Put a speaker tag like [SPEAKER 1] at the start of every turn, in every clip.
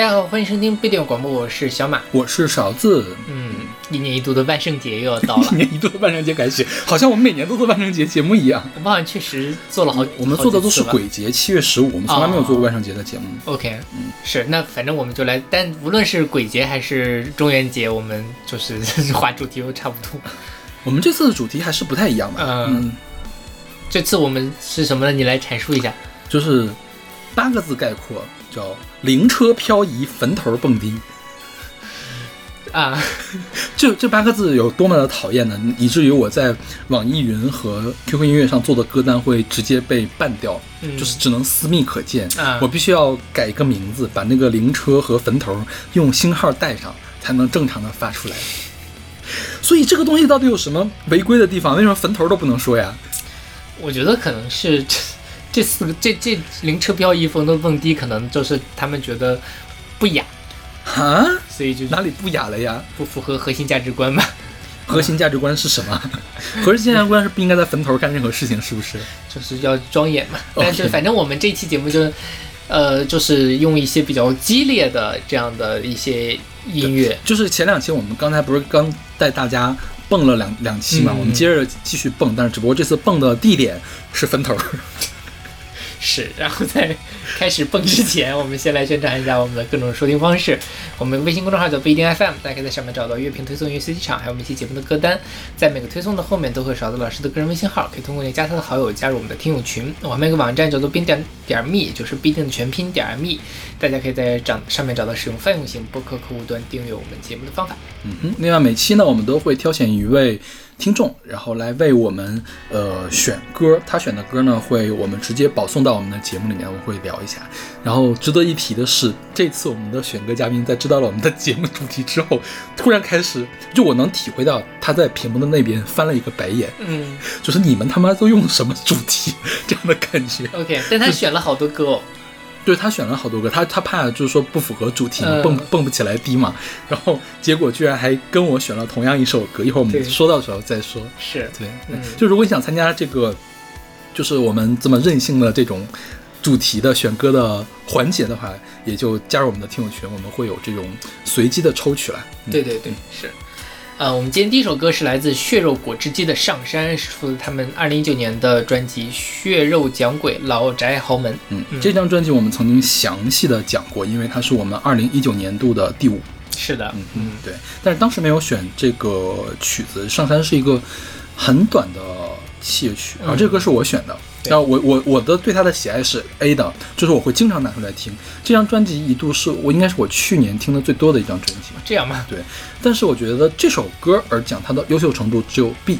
[SPEAKER 1] 大家好，欢迎收听不电广播，我是小马。
[SPEAKER 2] 我是勺子。
[SPEAKER 1] 嗯，一年一度的万圣节又要到了
[SPEAKER 2] 一，年一度的万圣节改写，好像我们每年都做万圣节节目一样。
[SPEAKER 1] 我们好像确实做了好，
[SPEAKER 2] 我们做的都是鬼节，七月十五，我们从来没有做过万圣节的节目。
[SPEAKER 1] OK，嗯，是，那反正我们就来，但无论是鬼节还是中元节，我们就是画主题都差不多。
[SPEAKER 2] 我们这次的主题还是不太一样的，
[SPEAKER 1] 嗯
[SPEAKER 2] 嗯，
[SPEAKER 1] 这次我们是什么呢？你来阐述一下。
[SPEAKER 2] 就是八个字概括，叫灵车漂移，坟头蹦迪。
[SPEAKER 1] 啊，
[SPEAKER 2] 这这八个字有多么的讨厌呢？以至于我在网易云和 QQ 音乐上做的歌单会直接被 ban 掉，
[SPEAKER 1] 嗯
[SPEAKER 2] 就是只能私密可见。
[SPEAKER 1] 啊
[SPEAKER 2] 我必须要改一个名字，把那个灵车和坟头用星号带上，才能正常的发出来。所以这个东西到底有什么违规的地方？为什么坟头都不能说呀？
[SPEAKER 1] 我觉得可能是这这四个这这零车漂移风的蹦迪，可能就是他们觉得不雅，
[SPEAKER 2] 啊？
[SPEAKER 1] 所以就
[SPEAKER 2] 哪里不雅了呀？
[SPEAKER 1] 不符合核心价值观吧。
[SPEAKER 2] 核心价值观是什么？核心价值观是不应该在坟头干任何事情，是不是？
[SPEAKER 1] 就是要庄严嘛。但是反正我们这期节目就，呃，就是用一些比较激烈的这样的一些音乐，
[SPEAKER 2] 就是前两期我们刚才不是刚带大家蹦了两两期嘛，
[SPEAKER 1] 嗯
[SPEAKER 2] 我们接着继续蹦，但是只不过这次蹦的地点是坟头。
[SPEAKER 1] 是。然后在开始蹦之前，我们先来宣传一下我们的各种收听方式。我们微信公众号叫不一定 FM，大家可以在上面找到乐评推送、乐随机场，还有我们一期节目的歌单。在每个推送的后面都会勺子老师的个人微信号，可以通过加他的好友加入我们的听友群。我们有个网站叫做冰点点 me，就是必定的全拼点 me，大家可以在找上面找到使用泛用型播客客户端订阅我们节目的方法。
[SPEAKER 2] 嗯哼，另外每期呢，我们都会挑选一位听众，然后来为我们呃选歌。他选的歌呢，会我们直接保送到我们的节目里面，我们会聊一下。然后值得一提的是，这次我们的选歌嘉宾在知道了我们的节目主题之后，突然开始，就我能体会到他在屏幕的那边翻了一个白眼，
[SPEAKER 1] 嗯
[SPEAKER 2] 就是你们他妈都用什么主题这样的感觉。
[SPEAKER 1] ，OK，但他选了好多歌哦。
[SPEAKER 2] 对他选了好多歌，他他怕就是说不符合主题蹦蹦不起来低嘛，然后结果居然还跟我选了同样一首歌，一会儿我们说到的时候再说。
[SPEAKER 1] 是，
[SPEAKER 2] 对，
[SPEAKER 1] 嗯
[SPEAKER 2] 就如果你想参加这个，就是我们这么任性的这种主题的选歌的环节的话，也就加入我们的听友群，我们会有这种随机的抽取了。嗯
[SPEAKER 1] 对对对，是。呃，我们今天第一首歌是来自血肉果汁机的《上山》，是出自他们二零一九年的专辑《血肉讲鬼老宅豪门》。
[SPEAKER 2] 嗯，
[SPEAKER 1] 嗯
[SPEAKER 2] 这张专辑我们曾经详细的讲过，因为它是我们二零一九年度的第五。
[SPEAKER 1] 是的，
[SPEAKER 2] 嗯嗯，对，但是当时没有选这个曲子，《上山》是一个很短的器乐曲，然后这个歌是我选的。然后我我我的对他的喜爱是 A 的，就是我会经常拿出来听。这张专辑一度是我应该是我去年听的最多的一张专辑，
[SPEAKER 1] 这样吗？
[SPEAKER 2] 对。但是我觉得这首歌而讲它的优秀程度只有 B，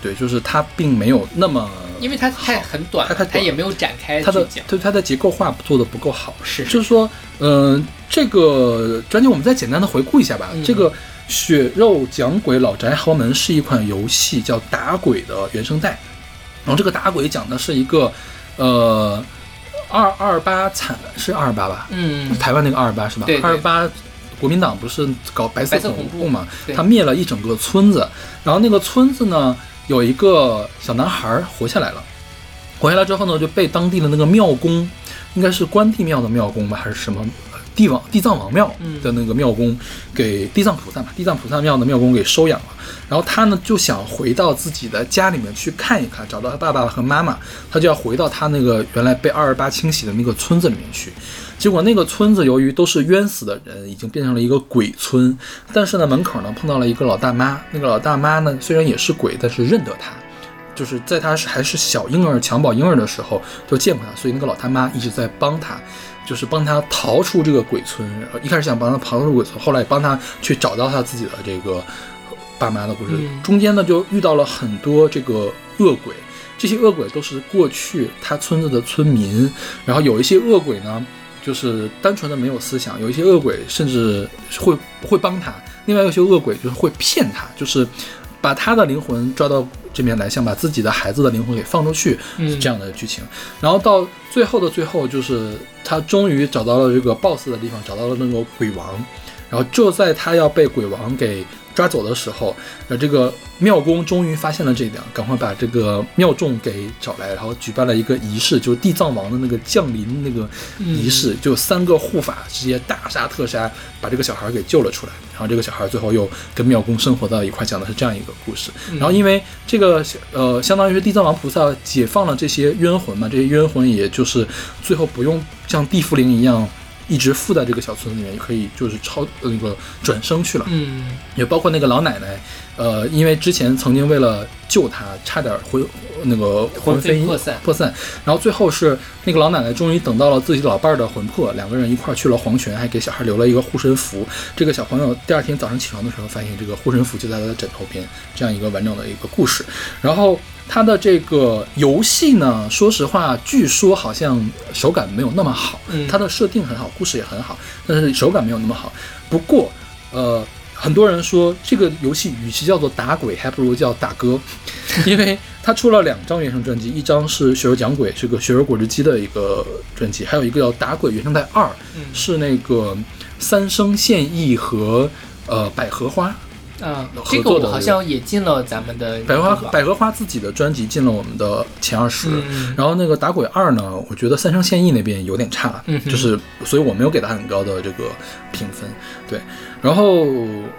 [SPEAKER 2] 对，就是它并没有那么
[SPEAKER 1] 因为它太很短
[SPEAKER 2] 它，它
[SPEAKER 1] 它也没有展开
[SPEAKER 2] 它的
[SPEAKER 1] 讲。
[SPEAKER 2] 对它的结构化做的不够好。
[SPEAKER 1] 是
[SPEAKER 2] 就是说，嗯、这个专辑我们再简单的回顾一下吧。
[SPEAKER 1] 嗯
[SPEAKER 2] 这个《血肉讲鬼老宅豪门》是一款游戏叫打鬼的原声带，然后这个打鬼讲的是一个，呃，二二八惨是二八吧？
[SPEAKER 1] 嗯，
[SPEAKER 2] 台湾那个二八是吧
[SPEAKER 1] 对？对
[SPEAKER 2] 二八。国民党不是搞白色
[SPEAKER 1] 恐怖
[SPEAKER 2] 嘛？
[SPEAKER 1] 对
[SPEAKER 2] 他灭了一整个村子，然后那个村子呢，有一个小男孩活下来了。活下来之后呢，就被当地的那个庙公，应该是关帝庙的庙公吧，还是什么呃地王地藏王庙的那个庙宫，给地藏菩萨嘛，地藏菩萨庙的庙公给收养了。然后他呢就想回到自己的家里面去看一看，找到他爸爸和妈妈，他就要回到他那个原来被二二八清洗的那个村子里面去。结果那个村子由于都是冤死的人，已经变成了一个鬼村。但是呢，门口呢碰到了一个老大妈，那个老大妈呢虽然也是鬼，但是认得他。就是在他是还是小婴儿、襁褓婴儿的时候就见过他，所以那个老大妈一直在帮他，就是帮他逃出这个鬼村。一开始想帮他逃出鬼村，后来帮他去找到他自己的这个爸妈的故事。
[SPEAKER 1] 嗯
[SPEAKER 2] 中间呢就遇到了很多这个恶鬼，这些恶鬼都是过去他村子的村民，然后有一些恶鬼呢。就是单纯的没有思想，有一些恶鬼甚至会会帮他，另外有些恶鬼就是会骗他，就是把他的灵魂抓到这边来，想把自己的孩子的灵魂给放出去，这样的剧情。然后到最后的最后，就是他终于找到了这个 BOSS 的地方，找到了那个鬼王。然然后就在他要被鬼王给抓走的时候，呃，这个庙公终于发现了这一点，赶快把这个庙众给找来，然后举办了一个仪式，就是地藏王的那个降临那个仪式，就三个护法直接大杀特杀，把这个小孩给救了出来。然后这个小孩最后又跟庙公生活到一块，讲的是这样一个故事。然后因为这个呃，相当于是地藏王菩萨解放了这些冤魂嘛，这些冤魂也就是最后不用像地缚灵一样。一直附在这个小村子里面，也可以就是超那个转生去了。
[SPEAKER 1] 嗯，
[SPEAKER 2] 也包括那个老奶奶，呃，因为之前曾经为了救她，差点魂那个魂飞
[SPEAKER 1] 魄散，
[SPEAKER 2] 魄散。然后最后是那个老奶奶终于等到了自己老伴儿的魂魄，两个人一块儿去了黄泉，还给小孩留了一个护身符。这个小朋友第二天早上起床的时候，发现这个护身符就在他的枕头边，这样一个完整的一个故事。然后。它的这个游戏呢，说实话，据说好像手感没有那么好。
[SPEAKER 1] 嗯，
[SPEAKER 2] 它的设定很好，故事也很好，但是手感没有那么好。不过，呃，很多人说这个游戏与其叫做打鬼，还不如叫打歌，因为它出了两张原声专辑，一张是《雪儿讲鬼》，是个雪儿果汁机的一个专辑，还有一个叫《打鬼原声带二》，是那个三生现役和呃百合花。
[SPEAKER 1] 啊，这个我好像也进了咱们的
[SPEAKER 2] 百合花，百合花自己的专辑进了我们的前二十。然后那个打鬼二呢，我觉得三生现役那边有点差，就是所以我没有给他很高的这个评分。对，然后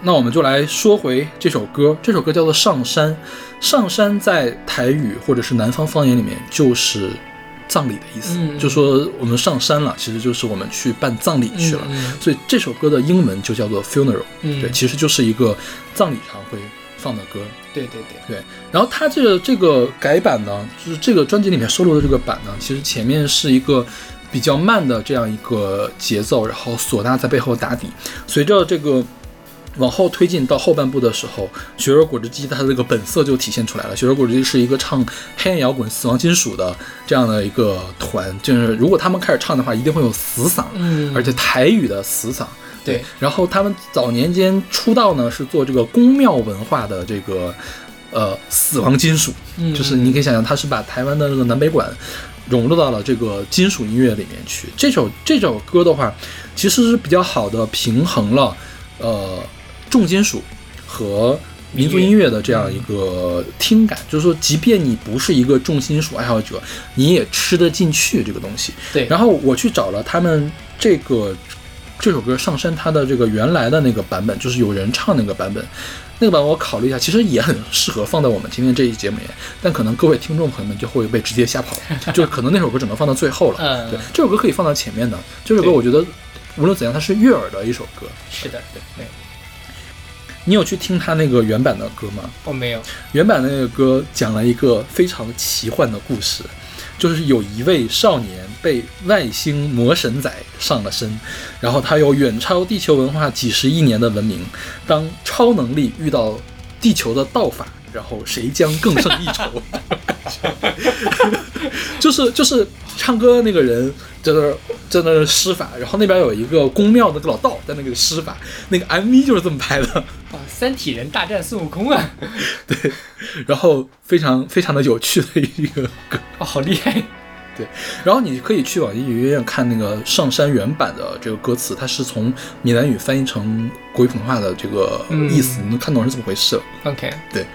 [SPEAKER 2] 那我们就来说回这首歌，这首歌叫做《上山》，上山在台语或者是南方方言里面就是。葬礼的意思，就说我们上山了，其实就是我们去办葬礼去了。所以这首歌的英文就叫做 funeral，对，其实就是一个葬礼上会放的歌。
[SPEAKER 1] 对对对
[SPEAKER 2] 对。然后它这个这个改版呢，就是这个专辑里面收录的这个版呢，其实前面是一个比较慢的这样一个节奏，然后唢呐在背后打底，随着这个。往后推进到后半部的时候，雪儿果汁机它的这个本色就体现出来了。雪儿果汁机是一个唱黑暗摇滚、死亡金属的这样的一个团，就是如果他们开始唱的话，一定会有死嗓，
[SPEAKER 1] 嗯，
[SPEAKER 2] 而且台语的死嗓。
[SPEAKER 1] 对，
[SPEAKER 2] 然后他们早年间出道呢，是做这个宫庙文化的这个呃死亡金属，就是你可以想象，他是把台湾的这个南北管融入到了这个金属音乐里面去。这首这首歌的话，其实是比较好的平衡了，呃。重金属和民族音乐的这样一个听感，就是说，即便你不是一个重金属爱好者，你也吃得进去这个东西。
[SPEAKER 1] 对。
[SPEAKER 2] 然后我去找了他们这个这首歌《上山》它的这个原来的那个版本，就是有人唱那个版本，那个版本我考虑一下，其实也很适合放在我们今天这一节目里。但可能各位听众朋友们就会被直接吓跑，就可能那首歌只能放到最后了。
[SPEAKER 1] 嗯。
[SPEAKER 2] 对，这首歌可以放到前面的。这首歌我觉得无论怎样，它是悦耳的一首歌。
[SPEAKER 1] 是的，对对。
[SPEAKER 2] 你有去听他那个原版的歌吗？
[SPEAKER 1] 我没有。
[SPEAKER 2] 原版那个歌讲了一个非常奇幻的故事，就是有一位少年被外星魔神仔上了身，然后他有远超地球文化几十亿年的文明。当超能力遇到地球的道法，然后谁将更胜一筹？就是就是唱歌那个人。在那在那施法，然后那边有一个宫庙的老道在那个施法，那个 MV 就是这么拍的。
[SPEAKER 1] 啊，三体人大战孙悟空啊！
[SPEAKER 2] 对，然后非常非常的有趣的一个歌，
[SPEAKER 1] 哦，好厉害。
[SPEAKER 2] 对，然后你可以去网易云音乐看那个上山原版的这个歌词，它是从闽南语翻译成国语普通话的这个意思，你能看懂是怎么回事。
[SPEAKER 1] OK，
[SPEAKER 2] 对，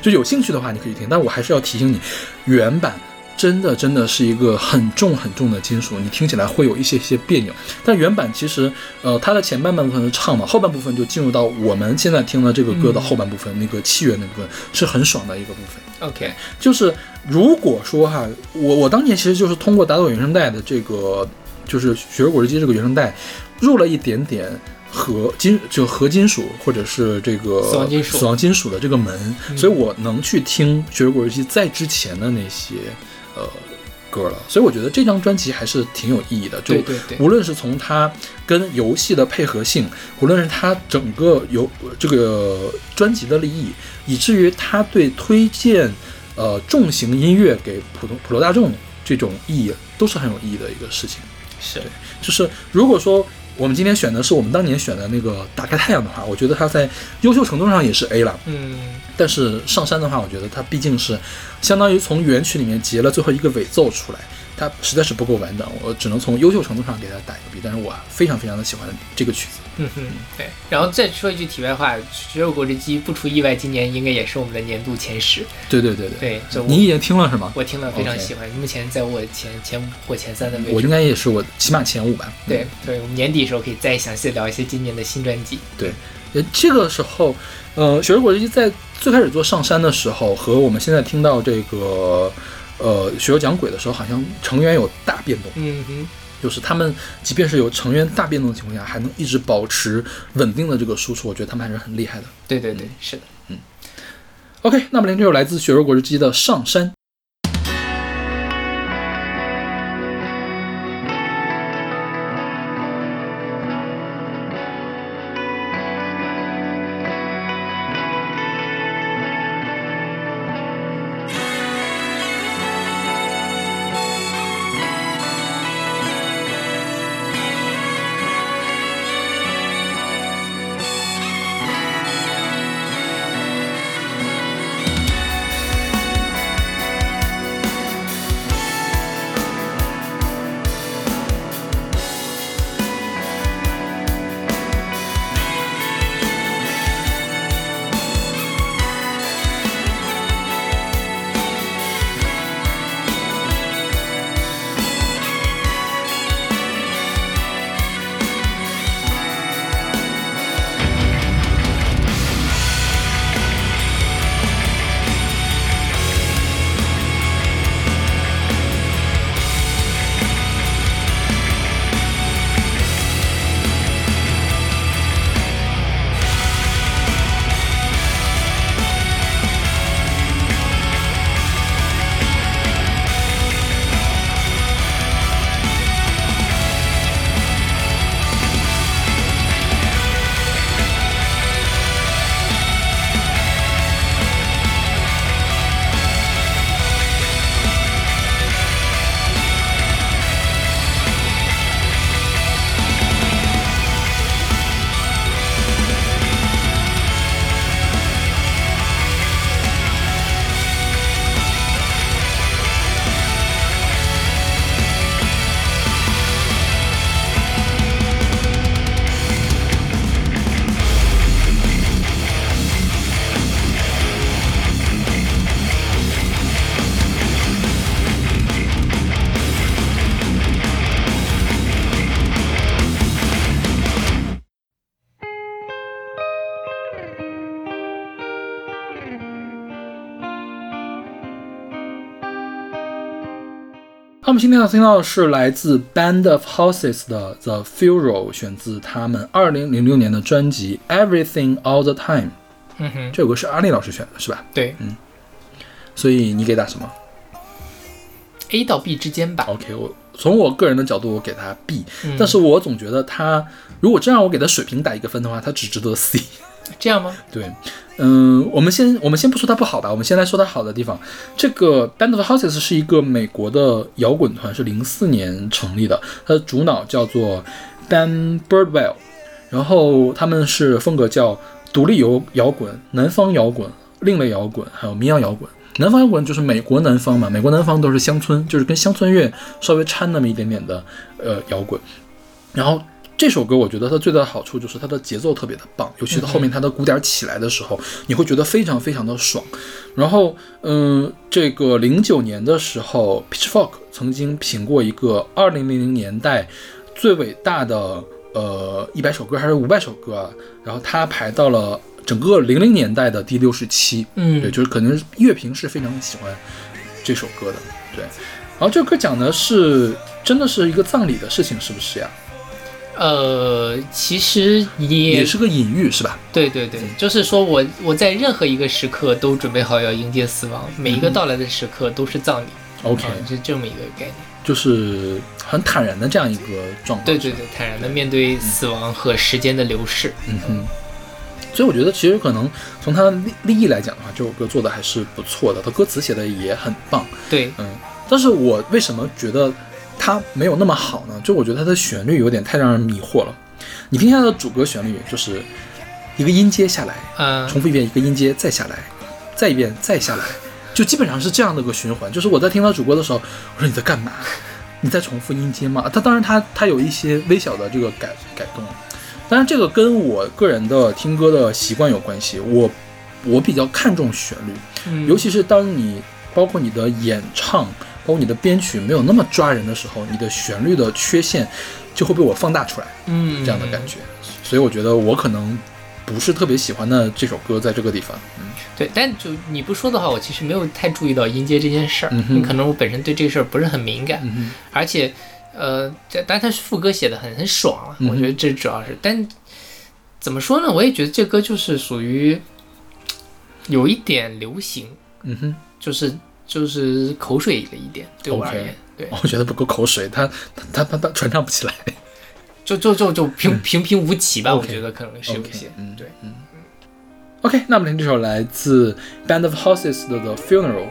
[SPEAKER 2] 就有兴趣的话你可以听，但我还是要提醒你，原版。真的真的是一个很重很重的金属，你听起来会有一些些别扭。但原版其实，呃，它的前半部分是唱嘛，后半部分就进入到我们现在听的这个歌的后半部分，那个器乐那部分是很爽的一个部分。
[SPEAKER 1] OK，
[SPEAKER 2] 就是如果说哈，我我当年其实就是通过打斗原声带的这个，就是雪儿果汁机这个原声带，入了一点点合金就合金属或者是这个
[SPEAKER 1] 死亡金属
[SPEAKER 2] 死亡金属的这个门，所以我能去听雪儿果汁机在之前的那些。呃，歌了，所以我觉得这张专辑还是挺有意义的。就无论是从它跟游戏的配合性，无论是它整个游这个专辑的立意，以至于它对推荐呃重型音乐给普通普罗大众这种意义，都是很有意义的一个事情。
[SPEAKER 1] 是，
[SPEAKER 2] 就是如果说。我们今天选的是我们当年选的那个打开太阳的话，我觉得它在优秀程度上也是 A 了。
[SPEAKER 1] 嗯，
[SPEAKER 2] 但是上山的话，我觉得它毕竟是相当于从原曲里面截了最后一个尾奏出来，它实在是不够完整，我只能从优秀程度上给它打一个 B。但是我非常非常的喜欢这个曲子。
[SPEAKER 1] 嗯哼，对。然后再说一句题外话，《血肉果汁机》不出意外，今年应该也是我们的年度前十。
[SPEAKER 2] 对对对
[SPEAKER 1] 对，就
[SPEAKER 2] 你已经听了是吗？
[SPEAKER 1] 我听了非常喜欢，目前在我前前五或前三的位置。
[SPEAKER 2] 我应该也是我起码前五吧。
[SPEAKER 1] 对对，我们年底的时候可以再详细地聊一些今年的新专辑。
[SPEAKER 2] 对呃，这个时候，呃，雪儿果汁机在最开始做上山的时候，和我们现在听到这个，呃，雪儿讲鬼的时候，好像成员有大变动。
[SPEAKER 1] 嗯哼，
[SPEAKER 2] 就是他们即便是有成员大变动的情况下，还能一直保持稳定的这个输出，我觉得他们还是很厉害的。
[SPEAKER 1] 对对对，是的。
[SPEAKER 2] 嗯 OK，那么连这首来自血肉果汁机的《上山》。那么今天要听到的是来自 Band of Houses 的 The Funeral，选自他们二零零六年的专辑 Everything All the Time。
[SPEAKER 1] 嗯哼，
[SPEAKER 2] 这首歌是阿丽老师选的，是吧？
[SPEAKER 1] 对嗯
[SPEAKER 2] 所以你给打什么
[SPEAKER 1] ，A 到 B 之间吧。
[SPEAKER 2] ？OK，我从我个人的角度，我给他 B，、
[SPEAKER 1] 嗯
[SPEAKER 2] 但是我总觉得他如果真让我给他水平打一个分的话，他只值得 C。
[SPEAKER 1] 这样吗？
[SPEAKER 2] 对，嗯，我们先我们先不说它不好吧，我们先来说它好的地方。这个 Band of Houses 是一个美国的摇滚团，是零四年成立的，它的主脑叫做 Dan Birdwell，然后他们是风格叫独立摇摇滚、南方摇滚、另类摇滚，还有民谣摇滚。南方摇滚就是美国南方嘛，美国南方都是乡村，就是跟乡村乐稍微掺那么一点点的呃摇滚。然后这首歌我觉得它最大的好处就是它的节奏特别的棒，尤其是后面它的鼓点起来的时候，你会觉得非常非常的爽。然后，嗯，这个零九年的时候，Pitchfork 曾经评过一个二零零零年代最伟大的呃一百首歌还是五百首歌啊，然后它排到了整个零零年代的第六十七。
[SPEAKER 1] 嗯
[SPEAKER 2] 对，就是可能乐评是非常喜欢这首歌的，对。然后这个歌讲的是真的是一个葬礼的事情，是不是呀？
[SPEAKER 1] 呃，其实也
[SPEAKER 2] 也是个隐喻，是吧？
[SPEAKER 1] 对对对，就是说我我在任何一个时刻都准备好要迎接死亡，每一个到来的时刻都是葬礼。
[SPEAKER 2] OK，
[SPEAKER 1] 啊，是这么一个概念。
[SPEAKER 2] 就是很坦然的这样一个状态。
[SPEAKER 1] 对对对，坦然的面对死亡和时间的流逝。
[SPEAKER 2] 嗯哼。所以我觉得，其实可能从他的立立意来讲的话，这首歌做的还是不错的，他歌词写的也很棒。
[SPEAKER 1] 对，
[SPEAKER 2] 嗯，但是我为什么觉得它没有那么好呢？就我觉得它的旋律有点太让人迷惑了。你听一下它的主歌旋律，就是一个音阶下来，
[SPEAKER 1] 嗯、
[SPEAKER 2] 重复一遍一个音阶，再下来，再一遍再下来，就基本上是这样的个循环。就是我在听到主歌的时候，我说你在干嘛？你在重复音阶吗？它当然它它有一些微小的这个改改动，当然这个跟我个人的听歌的习惯有关系。我我比较看重旋律，
[SPEAKER 1] 嗯
[SPEAKER 2] 尤其是当你包括你的演唱，包括你的编曲没有那么抓人的时候，你的旋律的缺陷就会被我放大出来，
[SPEAKER 1] 嗯
[SPEAKER 2] 这样的感觉。所以我觉得我可能不是特别喜欢的这首歌，在这个地方，嗯
[SPEAKER 1] 对，但就你不说的话，我其实没有太注意到音阶这件事儿。可能我本身对这个事儿不是很敏感，
[SPEAKER 2] 嗯
[SPEAKER 1] 而且，呃，这但他副歌写的很很爽啊，我觉得这主要是。但怎么说呢？我也觉得这歌就是属于有一点流行，
[SPEAKER 2] 嗯哼，
[SPEAKER 1] 就是就是口水了一点，对我而
[SPEAKER 2] OK
[SPEAKER 1] 言对，
[SPEAKER 2] 我觉得不够口水，他他他他传唱不起来。
[SPEAKER 1] 就就就就平平平无奇吧，我觉得可能是有一些，
[SPEAKER 2] 嗯
[SPEAKER 1] 对。
[SPEAKER 2] 嗯 OK，那我们听这首来自 Band of Horses 的《The Funeral》。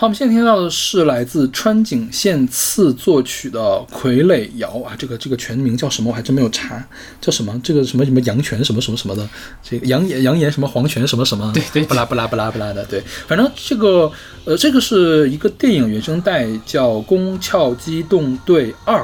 [SPEAKER 2] 好，我们现在听到的是来自川井宪次作曲的《傀儡谣》啊，这个这个全名叫什么？我还真没有查，叫什么？这个什么什么阳泉什么什么什么的，这个扬言扬言什么黄泉什么什么，
[SPEAKER 1] 对对对
[SPEAKER 2] 不拉不拉不拉不拉的，对，反正这个呃，这个是一个电影原声带，叫《宫壳机动队二》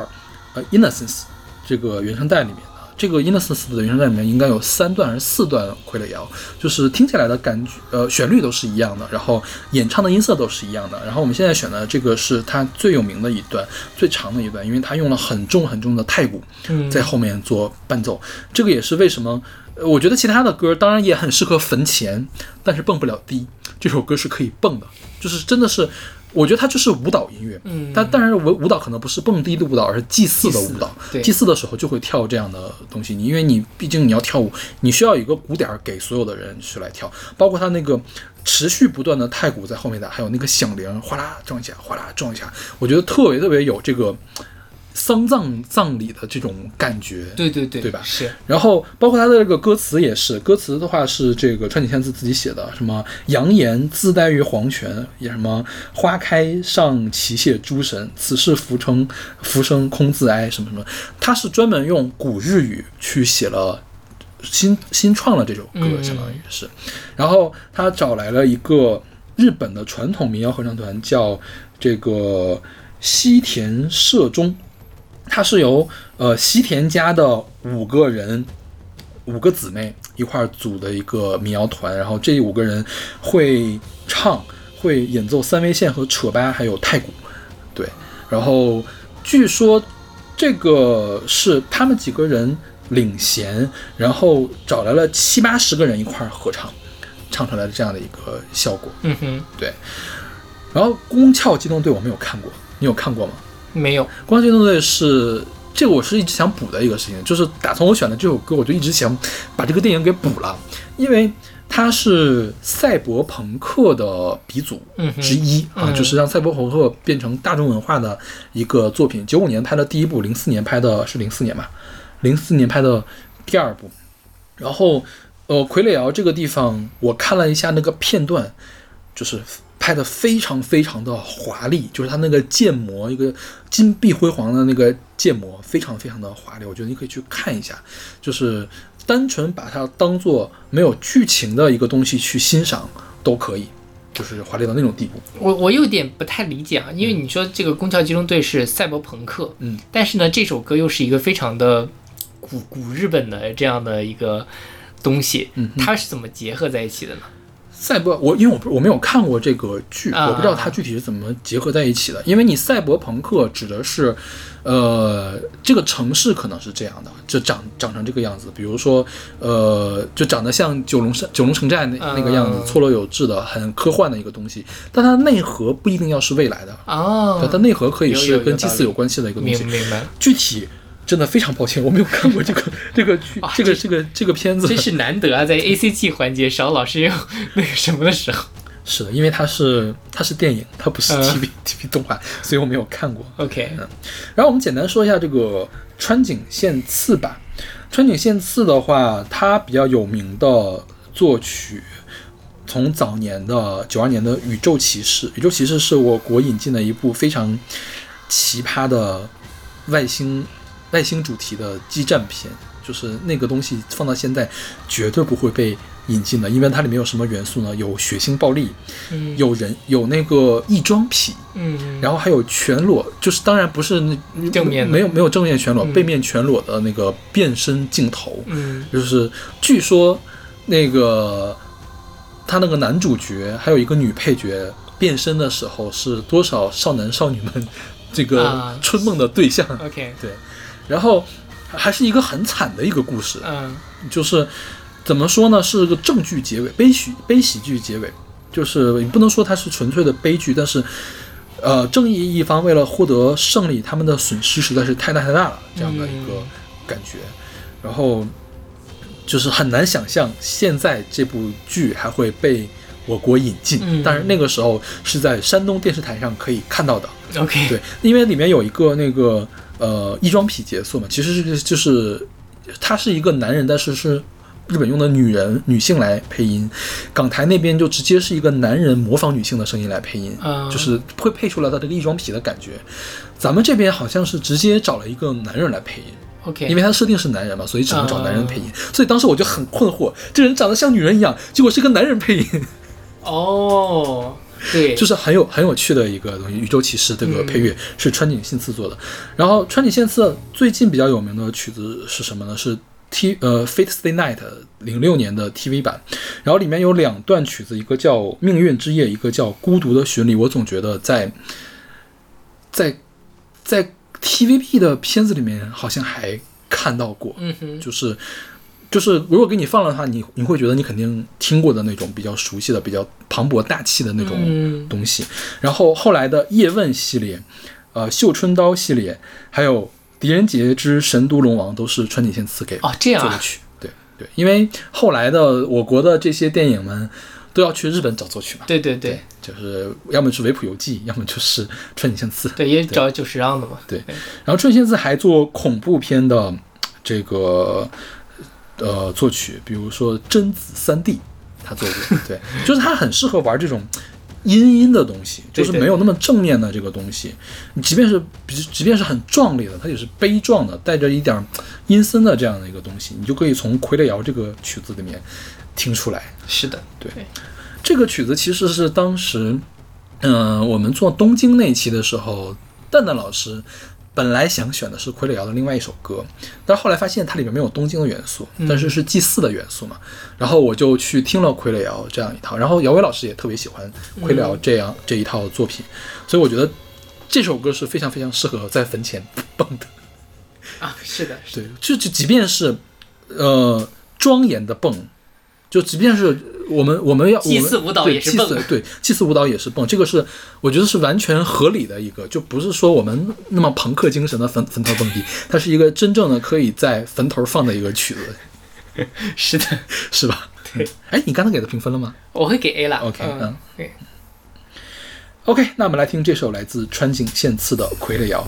[SPEAKER 2] 呃《Innocence》这个原声带里面的。这个《Innocence》的原声带里面应该有三段还是四段傀儡谣，就是听起来的感觉，呃，旋律都是一样的，然后演唱的音色都是一样的。然后我们现在选的这个是它最有名的一段，最长的一段，因为它用了很重很重的太鼓
[SPEAKER 1] 嗯
[SPEAKER 2] 在后面做伴奏。这个也是为什么，呃我觉得其他的歌当然也很适合坟前，但是蹦不了迪。这首歌是可以蹦的，就是真的是，我觉得它就是舞蹈音乐。
[SPEAKER 1] 嗯
[SPEAKER 2] 但当然舞舞蹈可能不是蹦迪的舞蹈，而是祭祀的舞蹈。祭祀的时候就会跳这样的东西，你因为你毕竟你要跳舞，你需要有一个鼓点儿给所有的人去来跳，包括它那个持续不断的太鼓在后面打，还有那个响铃哗啦撞一下，哗啦撞一下，我觉得特别特别有这个丧葬葬礼的这种感觉。
[SPEAKER 1] 对对对，
[SPEAKER 2] 对吧
[SPEAKER 1] 是，
[SPEAKER 2] 然后包括他的这个歌词也是，歌词的话是这个川井宪次自己写的，什么扬言自待于黄泉，也什么花开上奇谢诸神，此事浮生浮生空自哀，什么什么，他是专门用古日语去写了。新新创了这首歌，
[SPEAKER 1] 嗯
[SPEAKER 2] 相当于是，然后他找来了一个日本的传统民谣合唱团，叫这个西田社中，它是由呃西田家的五个人，五个姊妹一块儿组的一个民谣团，然后这五个人会唱、会演奏三味线和扯八，还有太鼓，对，然后据说这个是他们几个人领衔，然后找来了七八十个人一块儿合唱，唱出来的这样的一个效果，
[SPEAKER 1] 嗯哼，
[SPEAKER 2] 对。然后《宫壳机动队》我没有看过，你有看过吗？
[SPEAKER 1] 没有，《
[SPEAKER 2] 光机动队》是这个，我是一直想补的一个事情，就是打从我选的这首歌，我就一直想把这个电影给补了，因为它是赛博朋克的鼻祖
[SPEAKER 1] 嗯
[SPEAKER 2] 之一、啊，
[SPEAKER 1] 嗯
[SPEAKER 2] 就是让赛博朋克变成大众文化的一个作品。九五年拍的第一部，零四年拍的是零四年嘛，零四年拍的第二部，然后呃，傀儡窑这个地方，我看了一下那个片段，就是拍的非常非常的华丽，就是它那个建模，一个金碧辉煌的那个建模，非常非常的华丽。我觉得你可以去看一下，就是单纯把它当做没有剧情的一个东西去欣赏都可以，就是华丽到那种地步。
[SPEAKER 1] 我我有点不太理解啊，因为你说这个《宫桥集中队》是赛博朋克，
[SPEAKER 2] 嗯，
[SPEAKER 1] 但是呢，这首歌又是一个非常的古古日本的这样的一个东西，
[SPEAKER 2] 嗯
[SPEAKER 1] 它是怎么结合在一起的呢？
[SPEAKER 2] 赛博，我因为我不我没有看过这个剧，
[SPEAKER 1] 啊
[SPEAKER 2] 我不知道它具体是怎么结合在一起的。因为你赛博朋克指的是，呃，这个城市可能是这样的，就长长成这个样子。比如说，呃，就长得像九龙山九龙城寨那那个样子，
[SPEAKER 1] 嗯
[SPEAKER 2] 错落有致的，很科幻的一个东西。但它内核不一定要是未来的，
[SPEAKER 1] 啊，
[SPEAKER 2] 它内核可以是跟祭祀有关系的一个东西。
[SPEAKER 1] 明白，
[SPEAKER 2] 具体真的非常抱歉，我没有看过这个 这个剧
[SPEAKER 1] 啊，
[SPEAKER 2] 这个这个这个片子。
[SPEAKER 1] 真是难得啊，在 A C G 环节少老师有那个什么的时候
[SPEAKER 2] 是的，因为它是它是电影，它不是
[SPEAKER 1] 嗯
[SPEAKER 2] TV、TV 动画，所以我没有看过。
[SPEAKER 1] ，OK，嗯
[SPEAKER 2] 然后我们简单说一下这个川井宪次吧。川井宪次的话，他比较有名的作曲，从早年的九二年的《宇宙骑士》，《宇宙骑士》是我国引进的一部非常奇葩的外星外星主题的激战片，就是那个东西放到现在绝对不会被引进的，因为它里面有什么元素呢？有血腥暴力，
[SPEAKER 1] 嗯。
[SPEAKER 2] 有人有那个异装癖，
[SPEAKER 1] 嗯，
[SPEAKER 2] 然后还有全裸，就是当然不是那
[SPEAKER 1] 正面
[SPEAKER 2] 没有没有正面全裸，
[SPEAKER 1] 嗯。
[SPEAKER 2] 背面全裸的那个变身镜头，
[SPEAKER 1] 嗯。
[SPEAKER 2] 就是据说那个他那个男主角还有一个女配角变身的时候是多少少男少女们这个
[SPEAKER 1] 啊。
[SPEAKER 2] 春梦的对象
[SPEAKER 1] ，，OK，
[SPEAKER 2] 对，然后还是一个很惨的一个故事，
[SPEAKER 1] 嗯。
[SPEAKER 2] 就是怎么说呢，是个正剧结尾，悲喜悲喜剧结尾，就是你不能说它是纯粹的悲剧，但是，呃，正义一方为了获得胜利，他们的损失实在是太大太大了，这样的一个感觉，然后就是很难想象现在这部剧还会被我国引进，
[SPEAKER 1] 嗯。
[SPEAKER 2] 但是那个时候是在山东电视台上可以看到的
[SPEAKER 1] ，，OK，
[SPEAKER 2] 对，因为里面有一个那个呃异装癖结束嘛，其实是就是他是一个男人，但是是日本用的女人女性来配音，港台那边就直接是一个男人模仿女性的声音来配音，
[SPEAKER 1] 嗯
[SPEAKER 2] 就是会配出来他这个异装癖的感觉。咱们这边好像是直接找了一个男人来配音
[SPEAKER 1] ，OK，
[SPEAKER 2] 因为他的设定是男人嘛，所以只能找男人配音。
[SPEAKER 1] 嗯
[SPEAKER 2] 所以当时我就很困惑，这人长得像女人一样，结果是个男人配音，
[SPEAKER 1] 哦，对，
[SPEAKER 2] 就是很有很有趣的一个东西。宇宙骑士这个
[SPEAKER 1] 嗯
[SPEAKER 2] 配乐是川井信次做的，然后川井信次最近比较有名的曲子是什么呢？是 T 呃《Fate Stay Night》零六年的 TV 版，然后里面有两段曲子，一个叫《命运之夜》，一个叫《孤独的巡礼》。我总觉得在在在 TVB 的片子里面好像还看到过，
[SPEAKER 1] 嗯哼，
[SPEAKER 2] 就是就是如果给你放了的话，你你会觉得你肯定听过的那种比较熟悉的、比较磅礴大气的那种
[SPEAKER 1] 嗯
[SPEAKER 2] 东西。然后后来的叶问系列、呃绣春刀系列，还有《狄仁杰之神都龙王》都是川井宪次给
[SPEAKER 1] 哦这样啊
[SPEAKER 2] 做的曲。对对，因为后来的我国的这些电影们都要去日本找作曲嘛。
[SPEAKER 1] 对对对
[SPEAKER 2] 就是要么是维普游记，要么就是川井宪次。
[SPEAKER 1] 对，也找久石让的嘛，
[SPEAKER 2] 对，然后川井宪次还做恐怖片的这个呃作曲，比如说《贞子三弟》，他做过，对，就是他很适合玩这种阴阴的东西，就是没有那么正面的这个东西。你即便是即即便是很壮烈的，它也是悲壮的，带着一点阴森的这样的一个东西，你就可以从《傀儡谣》这个曲子里面听出来。
[SPEAKER 1] 是的，对
[SPEAKER 2] 这个曲子其实是当时，嗯、我们做东京那期的时候，蛋蛋老师本来想选的是傀儡谣的另外一首歌，但是后来发现它里面没有东京的元素，但是是祭祀的元素嘛。然后我就去听了傀儡谣这样一套，然后姚伟老师也特别喜欢傀儡谣这样、这一套作品，所以我觉得这首歌是非常非常适合在坟前蹦的。
[SPEAKER 1] 啊，是的，是的
[SPEAKER 2] 对，就就即便是呃庄严的蹦，就即便是我们我们要
[SPEAKER 1] 祭祀舞蹈也是蹦
[SPEAKER 2] 对，祭祀舞蹈也是蹦，这个是我觉得是完全合理的一个，就不是说我们那么朋克精神的坟坟头蹦迪，它是一个真正的可以在坟头放的一个曲子，
[SPEAKER 1] 是的，
[SPEAKER 2] 是吧？
[SPEAKER 1] 对
[SPEAKER 2] 嗯。哎，你刚才给的评分了吗
[SPEAKER 1] 我会给 A 了
[SPEAKER 2] OK，嗯，？OK，那我们来听这首来自川井宪次的《傀儡谣》。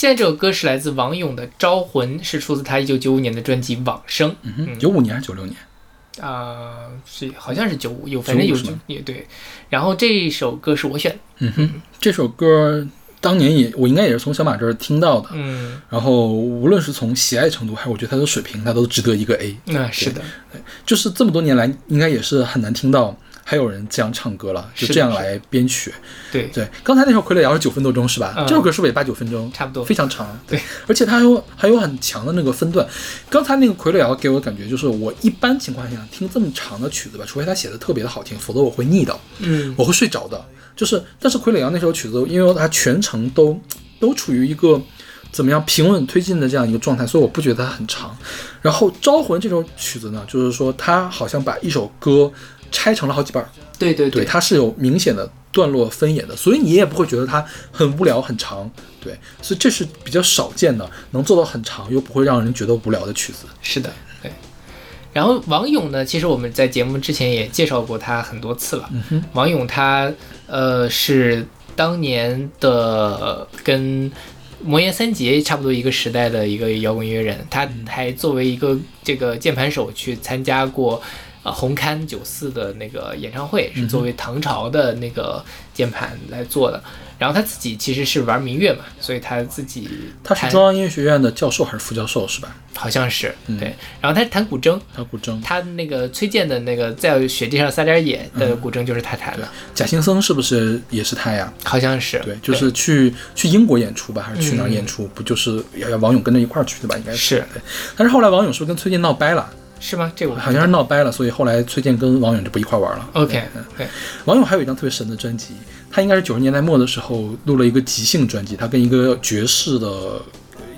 [SPEAKER 1] 现在这首歌是来自王勇的《招魂》，是出自他一九九五年的专辑《往生》。
[SPEAKER 2] 嗯哼，九五年还是九六年？
[SPEAKER 1] 啊、是好像是九五，有反正有
[SPEAKER 2] 95是吗
[SPEAKER 1] 也对。然后这首歌是我选的，
[SPEAKER 2] 嗯哼，这首歌当年也我应该也是从小马这儿听到的，
[SPEAKER 1] 嗯，
[SPEAKER 2] 然后无论是从喜爱程度，还是我觉得他的水平，他都值得一个 A。
[SPEAKER 1] 那是的，
[SPEAKER 2] 就是这么多年来，应该也是很难听到还有人这样唱歌了，就这样来编曲。
[SPEAKER 1] 对，
[SPEAKER 2] 对，刚才那首《傀儡摇》是九分多钟是吧？
[SPEAKER 1] 嗯
[SPEAKER 2] 这首歌是不是也八九分钟？
[SPEAKER 1] 差不多
[SPEAKER 2] 非常长。
[SPEAKER 1] 对，
[SPEAKER 2] 而且它还有还有很强的那个分段。刚才那个《傀儡摇》给我的感觉就是，我一般情况下听这么长的曲子吧，除非它写的特别的好听，否则我会腻的，
[SPEAKER 1] 嗯，
[SPEAKER 2] 我会睡着的。就是，但是《傀儡摇》那首曲子，因为它全程都都处于一个。怎么样平稳推进的这样一个状态，所以我不觉得它很长。然后《招魂》这首曲子呢，就是说它好像把一首歌拆成了好几半儿，
[SPEAKER 1] 对对
[SPEAKER 2] 对，它是有明显的段落分野的，所以你也不会觉得它很无聊很长，对，所以这是比较少见的能做到很长又不会让人觉得无聊的曲子。
[SPEAKER 1] 是的，对。然后王勇呢，其实我们在节目之前也介绍过他很多次了。王勇他呃是当年的跟魔岩三杰差不多一个时代的一个摇滚音乐人，他还作为一个这个键盘手去参加过呃红勘九四的那个演唱会，是作为唐朝的那个键盘来做的。然后他自己其实是玩民乐嘛，所以他自己
[SPEAKER 2] 他是
[SPEAKER 1] 弹
[SPEAKER 2] 中央音乐学院的教授还是副教授是吧？
[SPEAKER 1] 好像是
[SPEAKER 2] 嗯
[SPEAKER 1] 对，然后他是弹古筝，
[SPEAKER 2] 弹古筝。
[SPEAKER 1] 他那个崔健的那个在雪地上撒点野的古筝就是他弹的，
[SPEAKER 2] 贾青僧是不是也是他呀？
[SPEAKER 1] 好像是
[SPEAKER 2] 对，就是去去英国演出吧，还是去哪儿演出？不就是要要王勇跟着一块儿去的吧？应该
[SPEAKER 1] 嗯是
[SPEAKER 2] 对。但是后来王勇是不是跟崔健闹掰了？
[SPEAKER 1] 是吗？这个我
[SPEAKER 2] 好像是闹掰了，所以后来崔健跟王勇就不一块玩了。
[SPEAKER 1] OK 对，
[SPEAKER 2] 王勇还有一张特别神的专辑，他应该是九十年代末的时候录了一个即兴专辑，他跟一个爵士的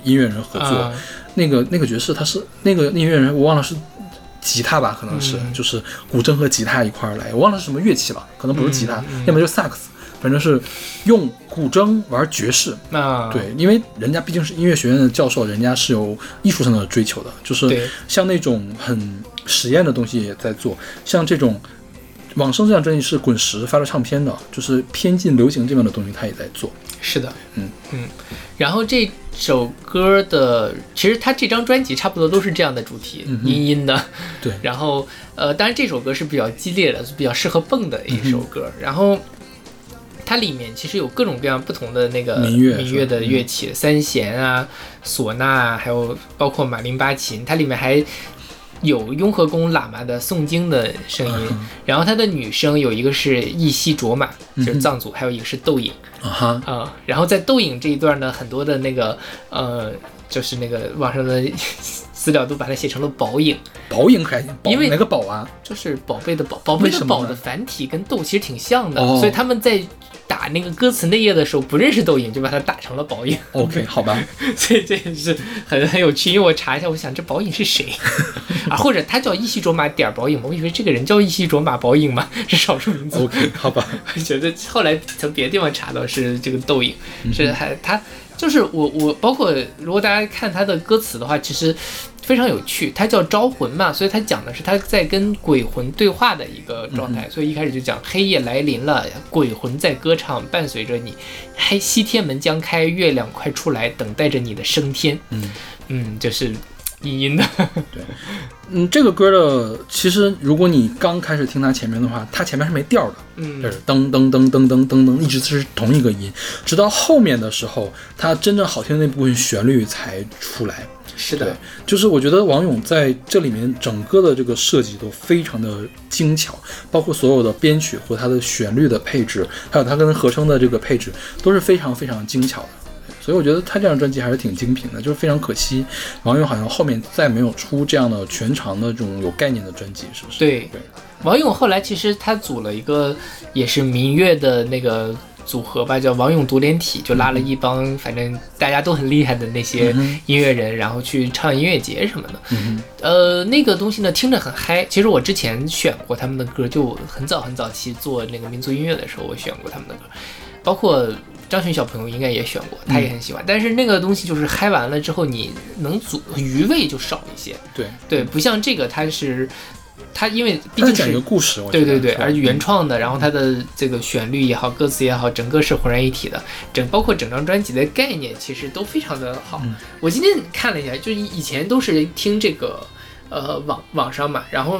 [SPEAKER 2] 音乐人合作。
[SPEAKER 1] 啊。
[SPEAKER 2] 那个那个爵士他是那个音乐人，我忘了是吉他吧，可能是、
[SPEAKER 1] 嗯
[SPEAKER 2] 就是古筝和吉他一块儿来，我忘了是什么乐器了，可能不是吉他，要么就是萨克斯，反正是用古筝玩爵士。
[SPEAKER 1] 那
[SPEAKER 2] 对，因为人家毕竟是音乐学院的教授，人家是有艺术上的追求的，就是像那种很实验的东西也在做，像这种《往生》这张专辑是滚石发了唱片的，就是偏近流行这边的东西，他也在做。
[SPEAKER 1] 是的，
[SPEAKER 2] 嗯
[SPEAKER 1] 嗯，然后这首歌的其实他这张专辑差不多都是这样的主题，
[SPEAKER 2] 嗯哼
[SPEAKER 1] 阴阴的，
[SPEAKER 2] 对，
[SPEAKER 1] 然后呃，当然这首歌是比较激烈的，是比较适合蹦的一首歌。
[SPEAKER 2] 嗯
[SPEAKER 1] 然后它里面其实有各种各样不同的那个
[SPEAKER 2] 民乐
[SPEAKER 1] 民乐的乐器，三弦啊、唢呐啊，还有包括马林巴琴，它里面还。有雍和宫喇嘛的诵经的声音，
[SPEAKER 2] 嗯。
[SPEAKER 1] 然后它的女声有一个是一西卓玛，就是藏族，还有一个是窦颖。
[SPEAKER 2] 啊哈，
[SPEAKER 1] 啊、然后在窦颖这一段呢，很多的那个呃，就是那个网上的 资料都把它写成了宝影，
[SPEAKER 2] 宝影还宝
[SPEAKER 1] 因为
[SPEAKER 2] 哪个宝啊？
[SPEAKER 1] 就是宝贝的宝，宝贝的宝的繁体跟窦其实挺像的，
[SPEAKER 2] 哦。
[SPEAKER 1] 所以他们在打那个歌词内页的时候不认识斗影，就把它打成了宝影。
[SPEAKER 2] OK，好吧，
[SPEAKER 1] 所以这也是很很有趣，因为我查一下，我想这宝影是谁 啊？或者他叫一西卓玛点儿宝影吗？我以为这个人叫一西卓玛宝影嘛，是少数民族。
[SPEAKER 2] OK，好吧，
[SPEAKER 1] 我 觉得后来从别的地方查到是这个斗影，
[SPEAKER 2] 嗯
[SPEAKER 1] 是还他就是我我包括如果大家看他的歌词的话，其实非常有趣。它叫招魂嘛，所以它讲的是他在跟鬼魂对话的一个状
[SPEAKER 2] 嗯
[SPEAKER 1] 态。所以一开始就讲黑夜来临了，鬼魂在歌唱，伴随着你，黑西天门将开，月亮快出来，等待着你的升天。
[SPEAKER 2] 嗯
[SPEAKER 1] 嗯，就是阴阴的。
[SPEAKER 2] 对嗯，这个歌的其实如果你刚开始听它前面的话，它前面是没调的，
[SPEAKER 1] 嗯
[SPEAKER 2] 就是噔噔噔噔噔噔噔，一直是同一个音，直到后面的时候，它真正好听的那部分旋律才出来。对
[SPEAKER 1] 是的，，
[SPEAKER 2] 就是我觉得王勇在这里面整个的这个设计都非常的精巧，包括所有的编曲和它的旋律的配置，还有他跟和声的这个配置都是非常非常精巧的。所以我觉得他这张专辑还是挺精品的，就是非常可惜，王勇好像后面再没有出这样的全长的这种有概念的专辑，是不是？
[SPEAKER 1] 对
[SPEAKER 2] 对，
[SPEAKER 1] 王勇后来其实他组了一个也是民乐的那个组合吧，叫王勇独联体，就拉了一帮反正大家都很厉害的那些音乐人，然后去唱音乐节什么的。
[SPEAKER 2] 嗯
[SPEAKER 1] 呃，那个东西呢听着很嗨。其实我之前选过他们的歌，就很早很早期做那个民族音乐的时候，我选过他们的歌，包括。张巡小朋友应该也选过，他也很喜欢。但是那个东西就是嗨完了之后，你能组余味就少一些。
[SPEAKER 2] 对，
[SPEAKER 1] 对，不像这个，它是它因为毕
[SPEAKER 2] 竟是讲一个故事，
[SPEAKER 1] 对对对，而原创的，然后它的这个旋律也好，歌词也好，整个是浑然一体的，整包括整张专辑的概念其实都非常的好。
[SPEAKER 2] 嗯。
[SPEAKER 1] 我今天看了一下，就以以前都是听这个呃网网上嘛，然后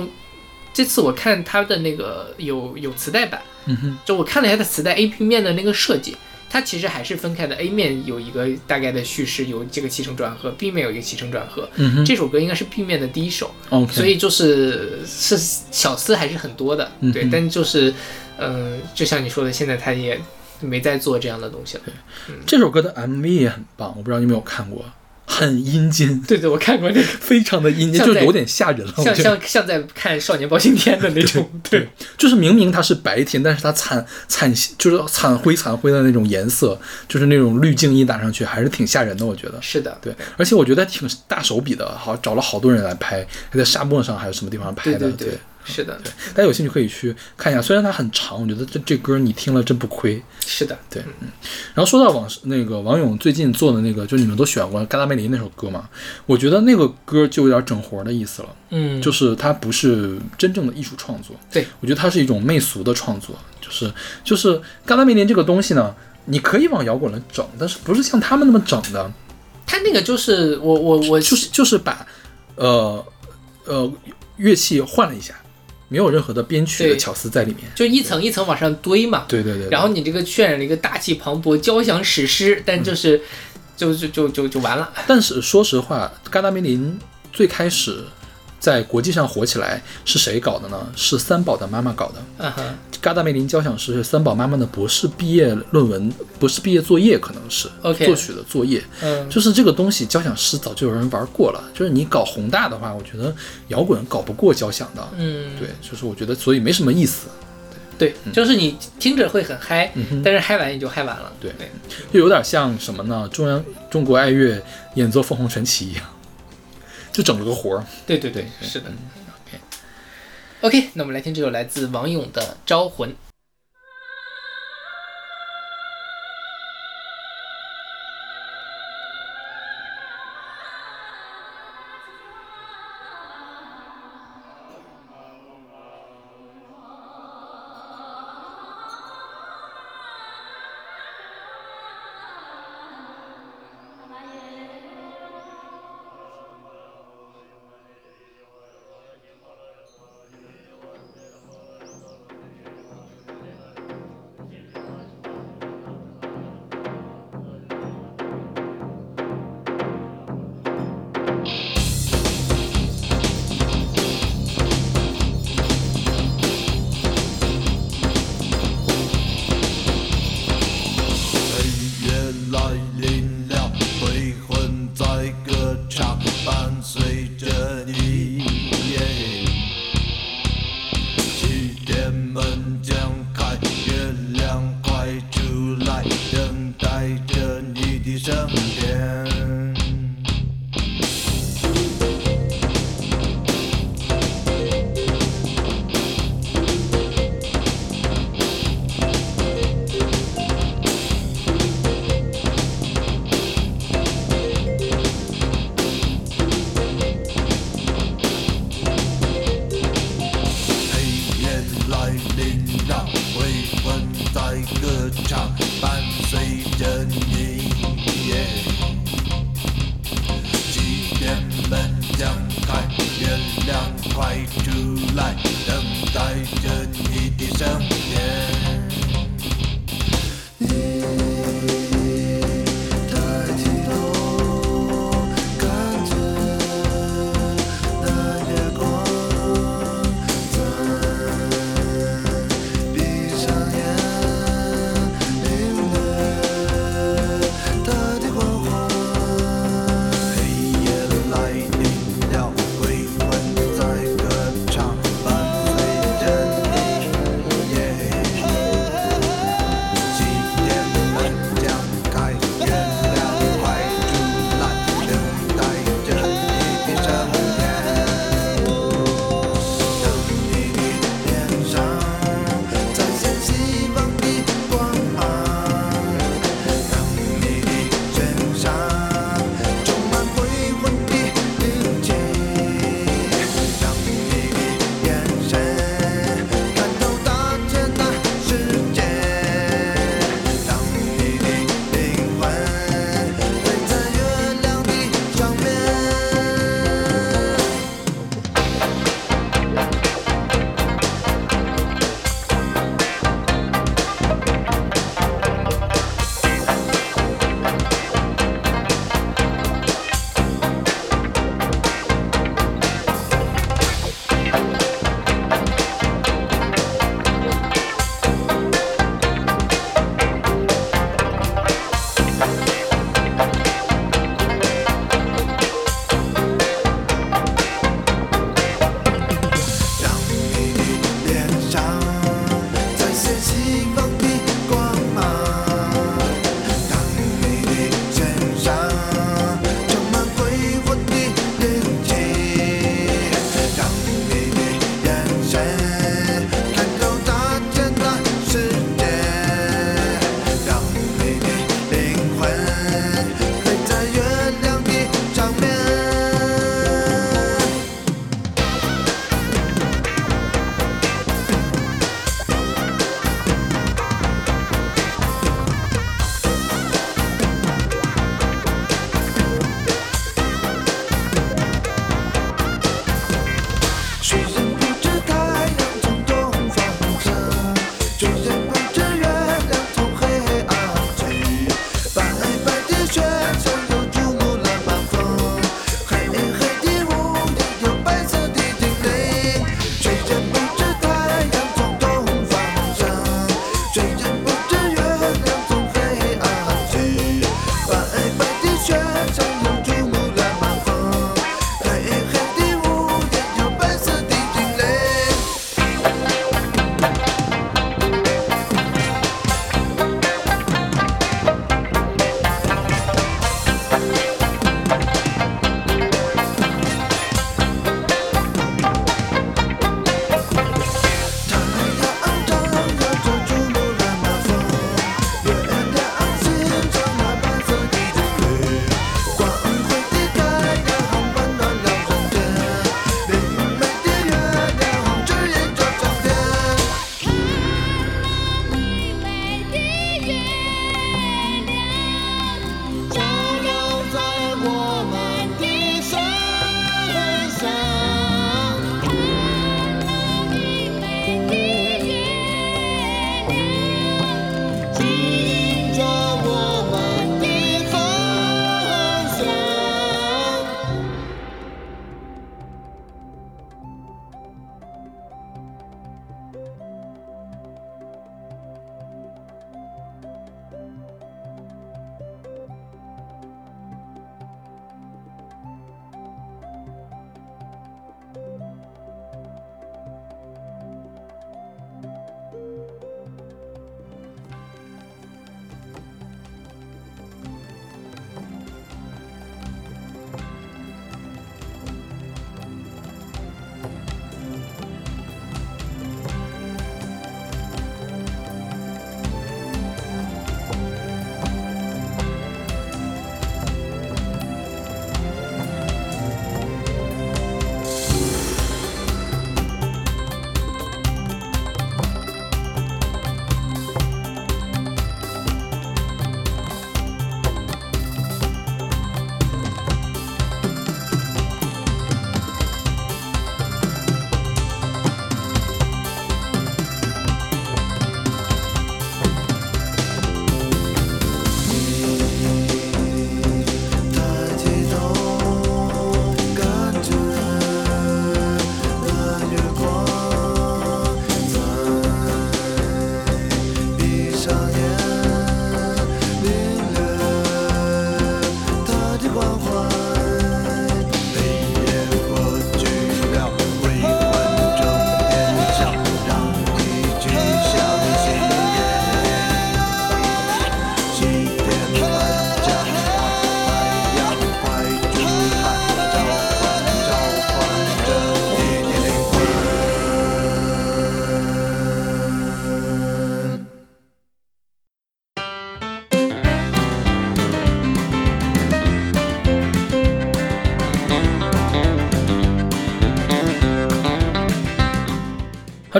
[SPEAKER 1] 这次我看它的那个有有磁带版，
[SPEAKER 2] 嗯哼，
[SPEAKER 1] 就我看了一下它磁带 A P 面的那个设计。它其实还是分开的，A 面有一个大概的叙事，有这个起承转合；B 面有一个起承转合。
[SPEAKER 2] 嗯
[SPEAKER 1] 这首歌应该是 B 面的第一首所以就是是小思还是很多的，对，
[SPEAKER 2] 嗯对
[SPEAKER 1] 但就是，嗯、就像你说的，现在他也没在做这样的东西了。
[SPEAKER 2] 这首歌的 MV 也很棒，我不知道你有没有看过，很阴间，
[SPEAKER 1] 对对，我看过那个，
[SPEAKER 2] 非常的阴间，就是有点吓人了。
[SPEAKER 1] 像像像在看《少年包青天》的那种，对，
[SPEAKER 2] 就是明明它是白天，但是它惨惨就是惨灰惨灰的那种颜色，就是那种滤镜一打上去，还是挺吓人的。我觉得，
[SPEAKER 1] 是的，
[SPEAKER 2] 对，而且我觉得挺大手笔的，好找了好多人来拍，还在沙漠上还有什么地方拍的，
[SPEAKER 1] 对对。对，是的，对
[SPEAKER 2] 大家有兴趣可以去看一下，虽然它很长，我觉得这这歌你听了真不亏。
[SPEAKER 1] 是的，
[SPEAKER 2] 对，嗯。然后说到王那个王勇最近做的那个，就你们都选过《嘎达梅林》那首歌嘛，我觉得那个歌就有点整活的意思了，
[SPEAKER 1] 嗯，
[SPEAKER 2] 就是它不是真正的艺术创作，
[SPEAKER 1] 对
[SPEAKER 2] 我觉得它是一种媚俗的创作，就是就是嘎达梅林这个东西呢，你可以往摇滚了整，但是不是像他们那么整的，
[SPEAKER 1] 他那个就是我我我
[SPEAKER 2] 就是就是把呃呃乐器换了一下，没有任何的编曲的
[SPEAKER 1] 对
[SPEAKER 2] 巧思在里面。
[SPEAKER 1] 就一层一层往上堆嘛，
[SPEAKER 2] 对对对对
[SPEAKER 1] 然后你这个渲染了一个大气磅礴、交响史诗，但就是、就就就就就完了。
[SPEAKER 2] 但是说实话，戛达梅林最开始在国际上火起来是谁搞的呢？是三宝的妈妈搞的。
[SPEAKER 1] 嗯哼，
[SPEAKER 2] 嘎达梅林交响诗是三宝妈妈的博士毕业论文、博士毕业作业，可能是
[SPEAKER 1] OK
[SPEAKER 2] 作曲的作业。
[SPEAKER 1] 嗯，
[SPEAKER 2] 就是这个东西，交响诗早就有人玩过了。就是你搞宏大的话，我觉得摇滚搞不过交响的。
[SPEAKER 1] 嗯，
[SPEAKER 2] 对，就是我觉得，所以没什么意思。
[SPEAKER 1] 对，就是你听着会很嗨，
[SPEAKER 2] 嗯
[SPEAKER 1] 但是嗨完也就嗨完了。
[SPEAKER 2] 对
[SPEAKER 1] 对，
[SPEAKER 2] 就有点像什么呢？中央中国爱乐演奏凤凰传奇一样，就整了个活儿。
[SPEAKER 1] 对对对，是的。OK，那我们来听这首来自王勇的《招魂》。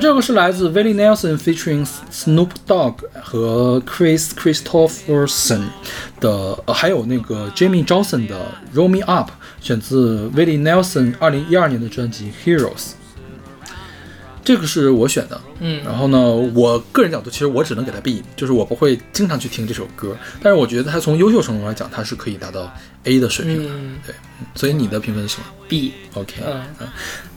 [SPEAKER 2] 这个是来自 Willie Nelson featuring Snoop Dogg 和 Chris Christopherson 的，呃还有那个 Jamie Johnson 的《Roll Me Up》，选自 Willie Nelson 二零一二年的专辑《Heroes》。这个是我选的，
[SPEAKER 1] 嗯。
[SPEAKER 2] 然后呢，我个人角度，其实我只能给他 B，就是我不会经常去听这首歌，但是我觉得他从优秀程度来讲，他是可以达到 A 的水平的，
[SPEAKER 1] 嗯。
[SPEAKER 2] 对，嗯所以你的评分是什么？，B，OK，
[SPEAKER 1] 嗯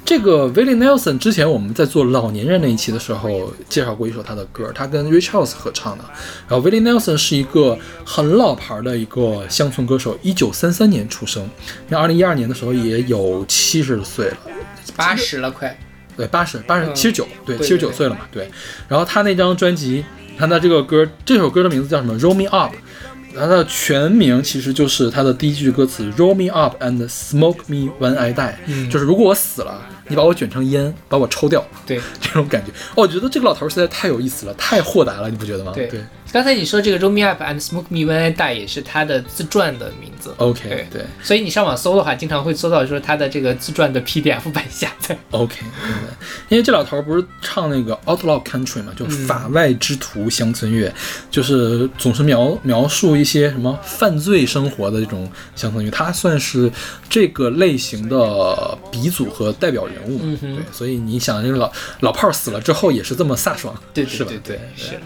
[SPEAKER 2] 这个 Willie Nelson 之前我们在做老年人那一期的时候介绍过一首他的歌，他跟 Rich House 合唱的。然后 Willie Nelson 是一个很老牌的一个乡村歌手，一九三三年出生，那二零一二年的时候也有七十岁了。
[SPEAKER 1] 八十了快，
[SPEAKER 2] 对，八十八十
[SPEAKER 1] 嗯
[SPEAKER 2] 七十九，对，
[SPEAKER 1] 对
[SPEAKER 2] 七十九岁了嘛，对。然后他那张专辑，他的这个歌，这首歌的名字叫什么？Roll Me Up。它的全名其实就是它的第一句歌词：Roll me up and smoke me when I die，、
[SPEAKER 1] 嗯
[SPEAKER 2] 就是如果我死了，你把我卷成烟，把我抽掉，
[SPEAKER 1] 对
[SPEAKER 2] 这种感觉。哦，我觉得这个老头儿实在太有意思了，太豁达了，你不觉得吗？
[SPEAKER 1] 对
[SPEAKER 2] 对
[SPEAKER 1] 刚才你说这个 Roll Me Up and Smoke Me When I Die 也是他的自传的名字。
[SPEAKER 2] ，OK，
[SPEAKER 1] 对
[SPEAKER 2] 对
[SPEAKER 1] 所以你上网搜的话，经常会搜到说他的这个自传的 PDF 版下载。
[SPEAKER 2] ，OK，明白。因为这老头儿不是唱那个 Outlaw Country 嘛，就
[SPEAKER 1] 嗯
[SPEAKER 2] 法外之徒乡村乐，就是总是描描述一些什么犯罪生活的这种乡村乐，他算是这个类型的鼻祖和代表人物。
[SPEAKER 1] 嗯
[SPEAKER 2] 对，所以你想，这个老老炮儿死了之后也是这么飒爽，
[SPEAKER 1] 对对
[SPEAKER 2] 是吧？
[SPEAKER 1] 对对是。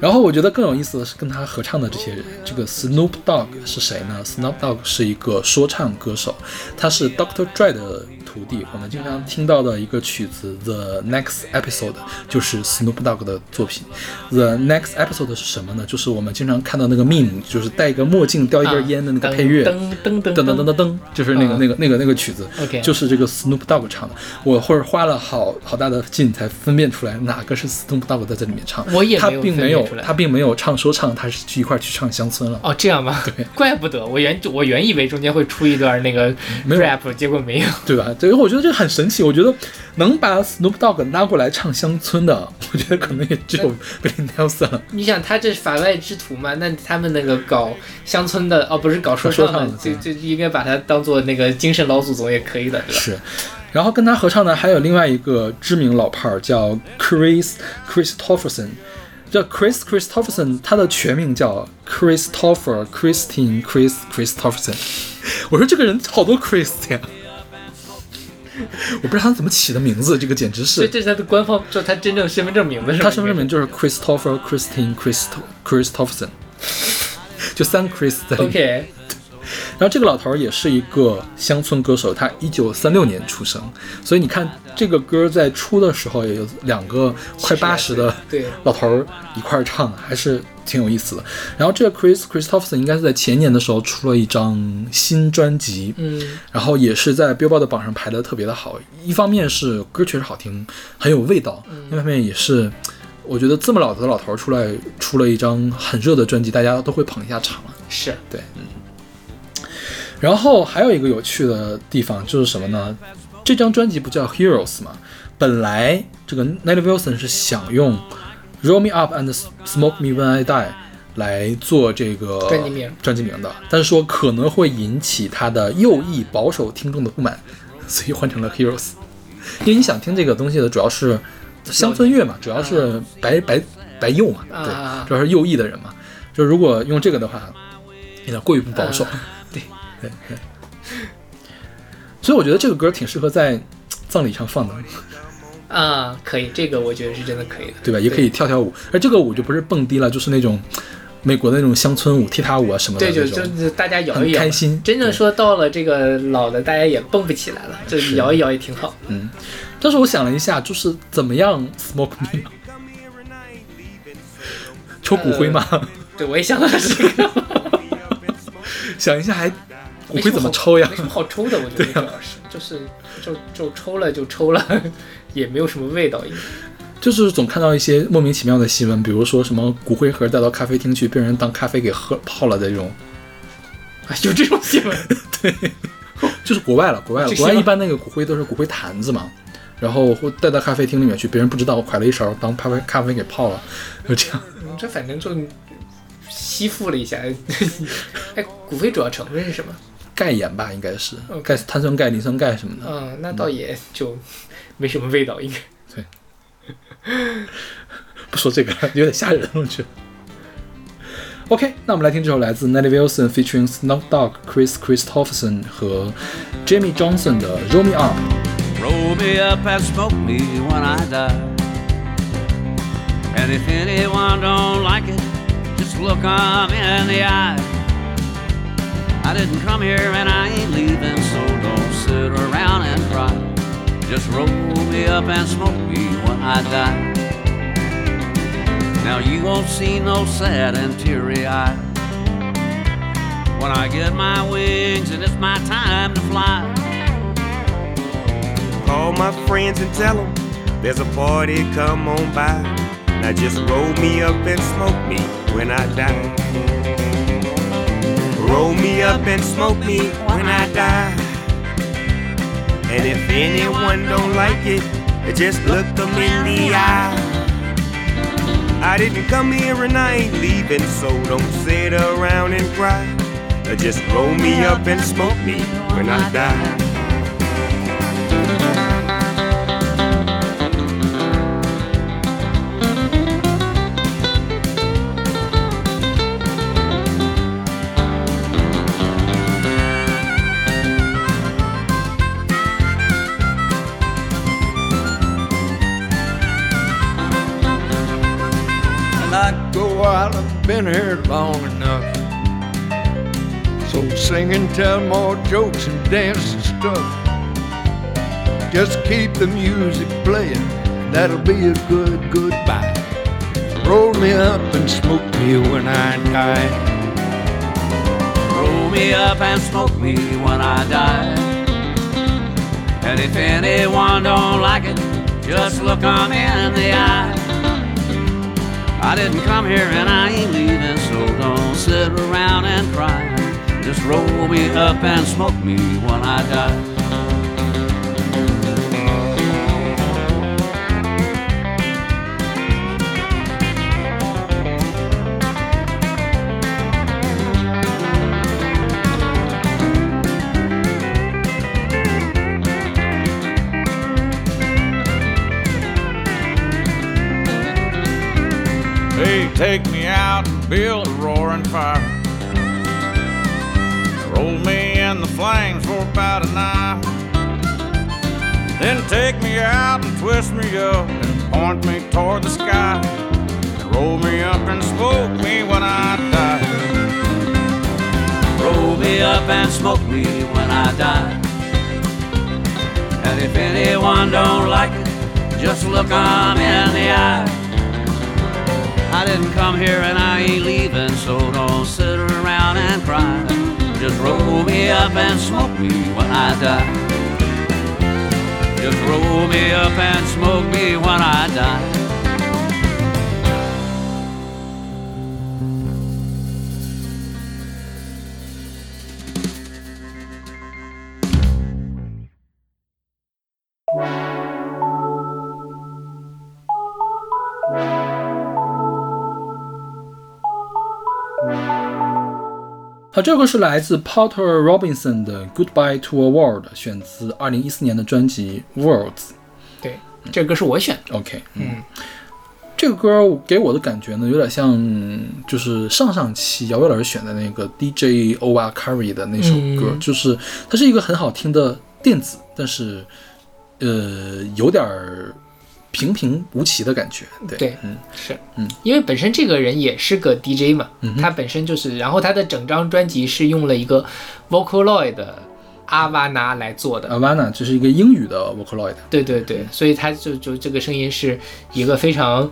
[SPEAKER 2] 然后我觉得更有意思的是跟他合唱的这些人，这个 Snoop Dogg 是谁呢？Snoop Dogg 是一个说唱歌手，他是 Doctor Dre 的徒弟，我们经常听到的一个曲子《The Next Episode》就是 Snoop Dogg 的作品。《The Next Episode》是什么呢？就是我们经常看到那个 meme，就是戴一个墨镜、叼一根烟的那个配乐，
[SPEAKER 1] 噔噔噔
[SPEAKER 2] 噔噔噔噔噔，就是那个那个那个那个曲子，就是这个 Snoop Dogg 唱的。我或者花了好好大的劲才分辨出来哪个是 Snoop Dogg 在这里面唱。
[SPEAKER 1] 我也
[SPEAKER 2] 他并没有他并没有唱说唱，他是去一块去唱乡村了。
[SPEAKER 1] 哦，这样吗？
[SPEAKER 2] 对，
[SPEAKER 1] 怪不得我原我原以为中间会出一段那个 rap，结果没有，
[SPEAKER 2] 对吧？对，我觉得这个很神奇。我觉得能把 Snoop Dogg 拉过来唱乡村的，我觉得可能也只有 Billy Nelson 了。
[SPEAKER 1] 你想，他这是法外之徒嘛？那他们那个搞乡村的，哦，不是搞说唱的
[SPEAKER 2] 说唱，的
[SPEAKER 1] 就就应该把他当做那个精神老祖宗也可以的，对吧？
[SPEAKER 2] 是，然后跟他合唱的还有另外一个知名老炮儿叫 Chris Christopherson，叫 Chris Christopherson，他的全名叫 Christopher Christine Chris Christopherson。我说这个人好多 Chris 呀，我不知道他怎么起的名字，这个简直是。
[SPEAKER 1] 所以这是他的官方，就他真正身份证名字是吧？
[SPEAKER 2] 他身份证名就是 Christopher Christine Christo Christopherson，就三 Chris 在里面。
[SPEAKER 1] OK，
[SPEAKER 2] 然后这个老头儿也是一个乡村歌手，他一九三六年出生，所以你看这个歌在出的时候也有两个快八十的
[SPEAKER 1] 对
[SPEAKER 2] 老头儿一块儿唱，还是挺有意思的。然后这个 Chris Christopherson 应该是在前年的时候出了一张新专辑，
[SPEAKER 1] 嗯，
[SPEAKER 2] 然后也是在 Billboard 的榜上排的特别的好。一方面是歌确实好听，很有味道；另一方面也是，我觉得这么老的老头儿出来出了一张很热的专辑，大家都会捧一下场了。
[SPEAKER 1] 是
[SPEAKER 2] 对，嗯。然后还有一个有趣的地方就是什么呢？这张专辑不叫 Heroes 吗？本来这个 Nelly Wilson 是想用 Roll Me Up and Smoke Me When I Die 来做这个
[SPEAKER 1] 专辑名
[SPEAKER 2] 专辑名的，但是说可能会引起他的右翼保守听众的不满，所以换成了 Heroes。因为你想听这个东西的主要是乡村乐嘛，主要是白白白右嘛，
[SPEAKER 1] 啊
[SPEAKER 2] 对，主要是右翼的人嘛。就如果用这个的话，有点过于不保守。
[SPEAKER 1] 啊对
[SPEAKER 2] 对对。所以我觉得这个歌挺适合在葬礼上放的，
[SPEAKER 1] 啊，可以，这个我觉得是真的可以的，
[SPEAKER 2] 对吧？也可以跳跳舞，而这个舞就不是蹦迪了，就是那种美国的那种乡村舞、踢踏舞啊什么的
[SPEAKER 1] 对，就。就就大家摇一摇，
[SPEAKER 2] 开心
[SPEAKER 1] 真正说到了这个老的，大家也蹦不起来了，就是摇一摇也挺好。
[SPEAKER 2] 嗯，但是我想了一下，就是怎么样 smoke me，抽骨灰吗？
[SPEAKER 1] 对，我也想到了这个，
[SPEAKER 2] 想一下还骨灰怎么抽呀
[SPEAKER 1] 没？什么好抽的，我觉得
[SPEAKER 2] 对啊
[SPEAKER 1] 主要是就是就就抽了就抽了，也没有什么味道，应该。
[SPEAKER 2] 就是总看到一些莫名其妙的新闻，比如说什么骨灰盒带到咖啡厅去，被人当咖啡给喝泡了的这种，
[SPEAKER 1] 啊，有这种新闻？
[SPEAKER 2] 对就是国外了，国外了，国外一般那个骨灰都是骨灰坛子嘛，然后会带到咖啡厅里面去，别人不知道，㧟了一勺当咖啡咖啡给泡了，就这样。
[SPEAKER 1] 嗯这反正就吸附了一下。哎，骨灰主要成分是什么？
[SPEAKER 2] 钙盐吧，应该是钙碳酸钙、磷酸钙什么的。
[SPEAKER 1] 嗯，那倒也就没什么味道，应该。
[SPEAKER 2] 不说这个了，有点吓人，我觉得。OK，那我们来听这首来自 Nelly Wilson featuring Snoop Dogg、Chris Christopherson 和 Jamie Johnson 的《Roll Me Up》。
[SPEAKER 3] Roll me up and smoke me when I die. And if anyone don't like it, just look 'em in the eye. I didn't come here and I ain't leaving, so don't sit around and cry. Just roll me up and smoke me when I die. Now you won't see no sad and teary eye when I get my wings and it's my time to fly.
[SPEAKER 4] Call my friends and tell them there's a party, come on by. Now just roll me up and smoke me when I die. Roll me up and smoke me when I die. And if anyone don't like it, just look them in the eye. I didn't come here and I ain't leaving, so don't sit around and cry. Just roll me up and smoke me when I die.
[SPEAKER 5] Been here long enough. So sing and tell more jokes and dance and stuff. Just keep the music playing, that'll be a good goodbye. Roll me up and smoke me when I die.
[SPEAKER 3] Roll me up and smoke me when I die. And if anyone don't like it, just look 'em in the eye. I didn't come here and I ain't leaving, so don't sit around and cry. Just roll me up and smoke me when I die.
[SPEAKER 6] Hey, take me out and build a roaring fire. Roll me in the flames for about an hour. Then take me out and twist me up and point me toward the sky. And roll me up and smoke me when I die.
[SPEAKER 3] Roll me up and smoke me when I die. And if anyone don't like it, just look 'em in the eye. I didn't come here and I ain't leaving, so don't sit around and cry. Just roll me up and smoke me when I die. Just roll me up and smoke me when I die.
[SPEAKER 2] 好，这个是来自 Porter Robinson 的《Goodbye to a World》，选自二零一四年的专辑《Worlds》。
[SPEAKER 1] 对，这个歌是我选的。
[SPEAKER 2] OK，嗯，这个歌给我的感觉呢，有点像就是上上期姚贝老师选的那个 DJ o a c a r r y 的那首歌，
[SPEAKER 1] 嗯
[SPEAKER 2] 就是它是一个很好听的电子，但是呃有点儿平平无奇的感觉。对，
[SPEAKER 1] 对
[SPEAKER 2] 嗯，
[SPEAKER 1] 是，
[SPEAKER 2] 嗯，
[SPEAKER 1] 因为本身这个人也是个 DJ 嘛，
[SPEAKER 2] 嗯
[SPEAKER 1] 他本身就是，然后他的整张专辑是用了一个 Vocaloid 的阿瓦纳来做的
[SPEAKER 2] ，Havana 这是一个英语的 Vocaloid。
[SPEAKER 1] 对对对，所以他就就这个声音是一个非常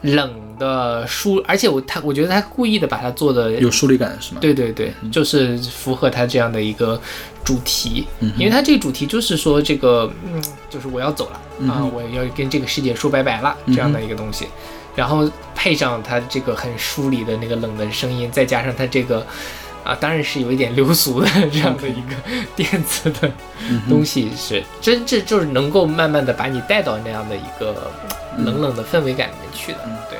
[SPEAKER 1] 冷的疏，而且我他我觉得他故意的把它做的
[SPEAKER 2] 有疏离感是吗？
[SPEAKER 1] 对对对，就是符合他这样的一个主题，因为他这个主题就是说这个，嗯，就是我要走了、啊，我要跟这个世界说拜拜了这样的一个东西，然后配上他这个很疏离的那个冷的声音，再加上他这个。啊，当然是有一点流俗的这样的一个电子的东西，是真这就是能够慢慢的把你带到那样的一个冷冷的氛围感里面去的，对。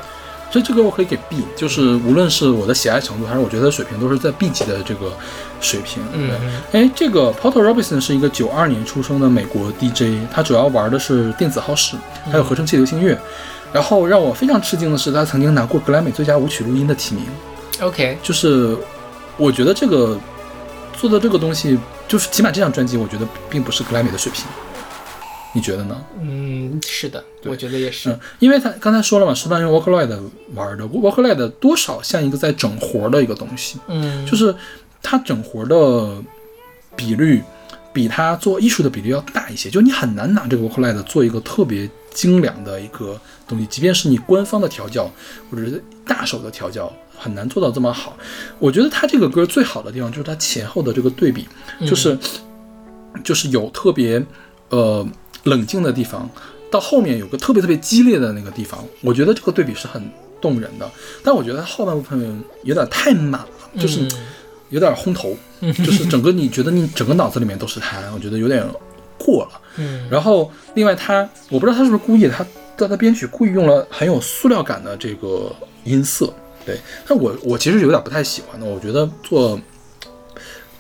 [SPEAKER 2] 所以这个我可以给 B，就是无论是我的喜爱程度，还是我觉得水平，都是在 B 级的这个水平。
[SPEAKER 1] 嗯
[SPEAKER 2] 对，哎，这个 Porter Robinson 是一个九二年出生的美国 DJ，他主要玩的是电子 house，还有合成器流行乐。然后让我非常吃惊的是，他曾经拿过格莱美最佳舞曲录音的提名。
[SPEAKER 1] OK，
[SPEAKER 2] 就是我觉得这个做的这个东西，就是起码这张专辑，我觉得并不是格莱美的水平。你觉得呢？
[SPEAKER 1] 嗯，是的，我觉得也是。
[SPEAKER 2] 嗯，因为他刚才说了嘛，是他用 Vocaloid 玩的，Vocaloid 多少像一个在整活的一个东西，
[SPEAKER 1] 嗯，
[SPEAKER 2] 就是他整活的比率比他做艺术的比例要大一些，就你很难拿这个 Vocaloid 做一个特别精良的一个东西，即便是你官方的调教或者是大手的调教，很难做到这么好。我觉得他这个歌最好的地方就是他前后的这个对比，就是、就是有特别呃冷静的地方，到后面有个特别特别激烈的那个地方，我觉得这个对比是很动人的。但我觉得后半部分有点太满了，就是
[SPEAKER 1] 嗯
[SPEAKER 2] 有点烘头，就是整个你觉得你整个脑子里面都是他，我觉得有点过了。
[SPEAKER 1] 嗯
[SPEAKER 2] 然后另外他，我不知道他是不是故意的，他在他编曲故意用了很有塑料感的这个音色，对，但我我其实有点不太喜欢的，我觉得做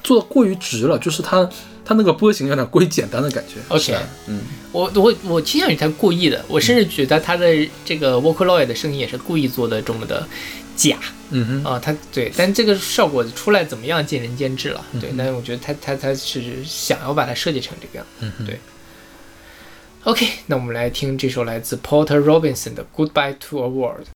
[SPEAKER 2] 做的过于直了，就是他他那个波形有点过于简单的感觉。
[SPEAKER 1] OK
[SPEAKER 2] 嗯，
[SPEAKER 1] 我我我倾向于他故意的，我甚至觉得他的这个 Vocaloid 的声音也是故意做的这么的假。
[SPEAKER 2] 嗯哼，
[SPEAKER 1] 啊，他对，但这个效果出来怎么样见仁见智了，对，但是我觉得他他他是想要把它设计成这个样，
[SPEAKER 2] 嗯哼。
[SPEAKER 1] 对。OK，那我们来听这首来自 Porter Robinson 的《Goodbye to a World》。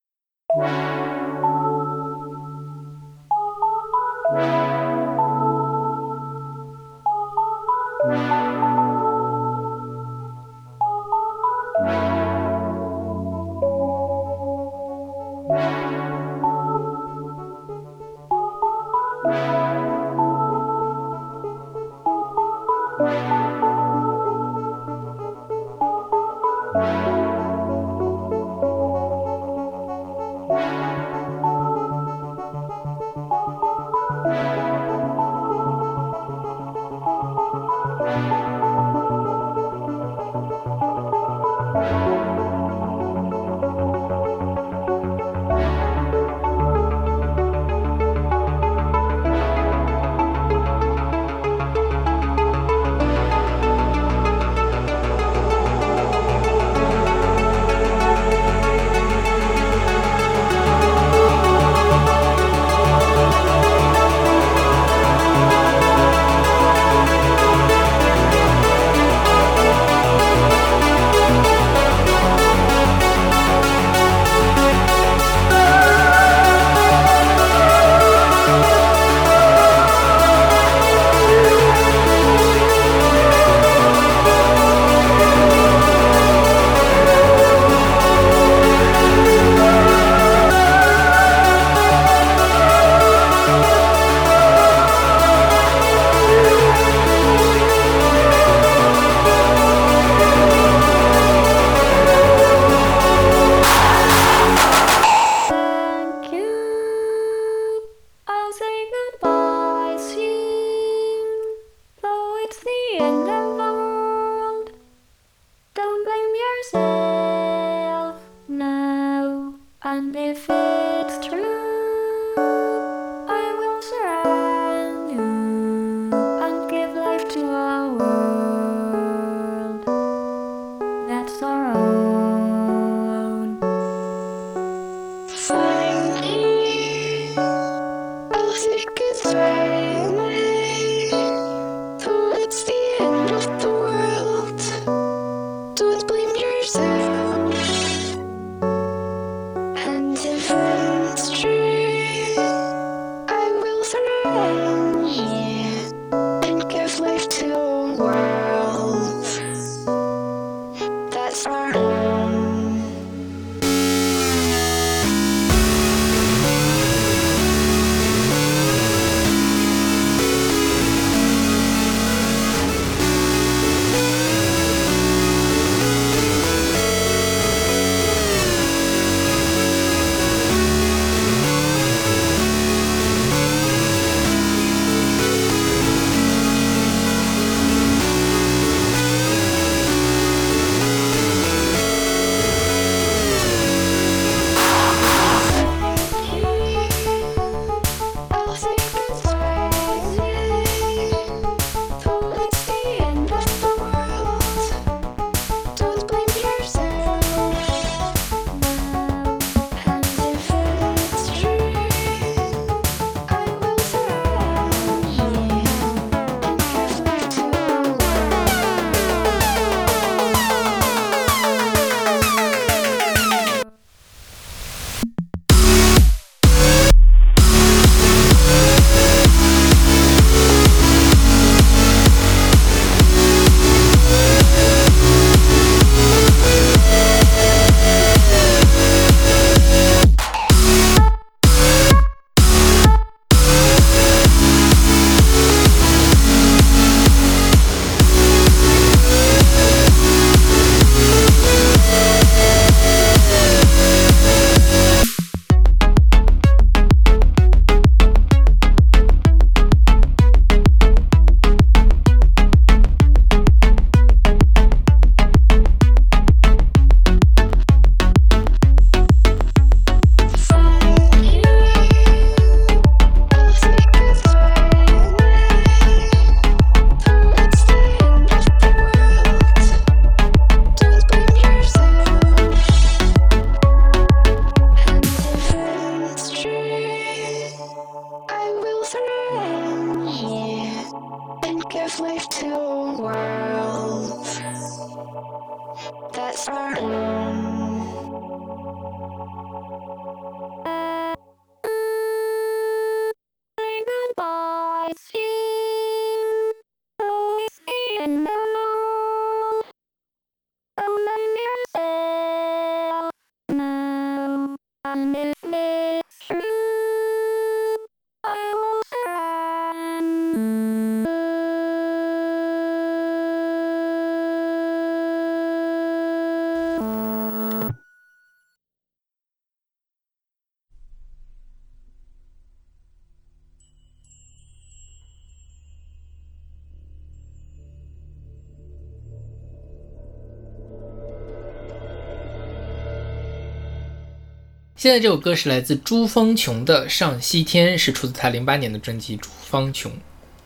[SPEAKER 1] 现在这首歌是来自朱芳琼的《上西天》，是出自他零八年的专辑《朱芳琼》。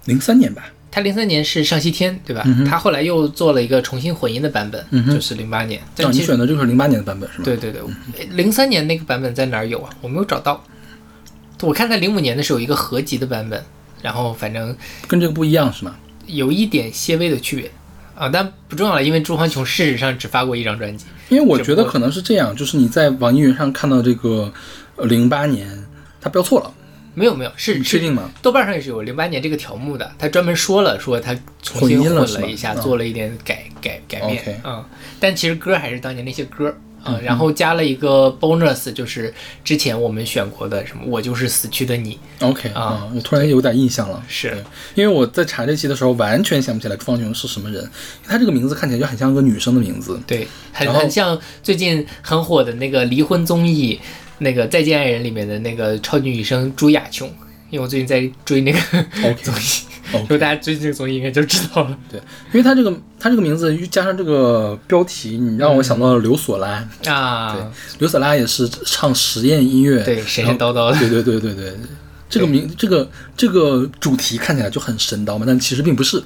[SPEAKER 2] 零三年吧，
[SPEAKER 1] 他零三年是上西天，对吧？
[SPEAKER 2] 嗯
[SPEAKER 1] 他后来又做了一个重新混音的版本，
[SPEAKER 2] 嗯
[SPEAKER 1] 就是零八年。
[SPEAKER 2] 哦，你选的这个是零八年的版本是吗？
[SPEAKER 1] 对对对，零三年那个版本在哪儿有啊？我没有找到。我看他零五年的时候有一个合集的版本，然后反正
[SPEAKER 2] 跟这个不一样是吗？
[SPEAKER 1] 有一点些微的区别啊，但不重要了，因为朱芳琼事实上只发过一张专辑。
[SPEAKER 2] 因为我觉得可能是这样，就是你在网易云上看到这个零八年，他标错了，
[SPEAKER 1] 没有没有，是
[SPEAKER 2] 确定吗？
[SPEAKER 1] 豆瓣上也是有零八年这个条目的，他专门说了，说他重新
[SPEAKER 2] 混了
[SPEAKER 1] 一下，
[SPEAKER 2] 嗯
[SPEAKER 1] 做了一点改改改变
[SPEAKER 2] OK
[SPEAKER 1] 嗯，但其实歌还是当年那些歌。啊、
[SPEAKER 2] 嗯
[SPEAKER 1] 然后加了一个 bonus，就是之前我们选过的什么“我就是死去的你
[SPEAKER 2] OK
[SPEAKER 1] 啊
[SPEAKER 2] 啊，我突然有点印象了。
[SPEAKER 1] 是，
[SPEAKER 2] 因为我在查这期的时候，完全想不起来朱芳琼是什么人，她这个名字看起来就很像个女生的名字”，。
[SPEAKER 1] 对，很很像最近很火的那个离婚综艺，那个《再见爱人》里面的那个超级女生朱雅琼。因为我最近在追那个综艺果大家追这个综艺应该就知道了
[SPEAKER 2] 对，因为他这个他这个名字加上这个标题，你让我想到了刘索拉。
[SPEAKER 1] 啊。
[SPEAKER 2] 对刘索拉也是唱实验音乐，
[SPEAKER 1] 对神神叨叨的
[SPEAKER 2] 对对对对对，这个名这个这个主题看起来就很神叨嘛，但其实并不是。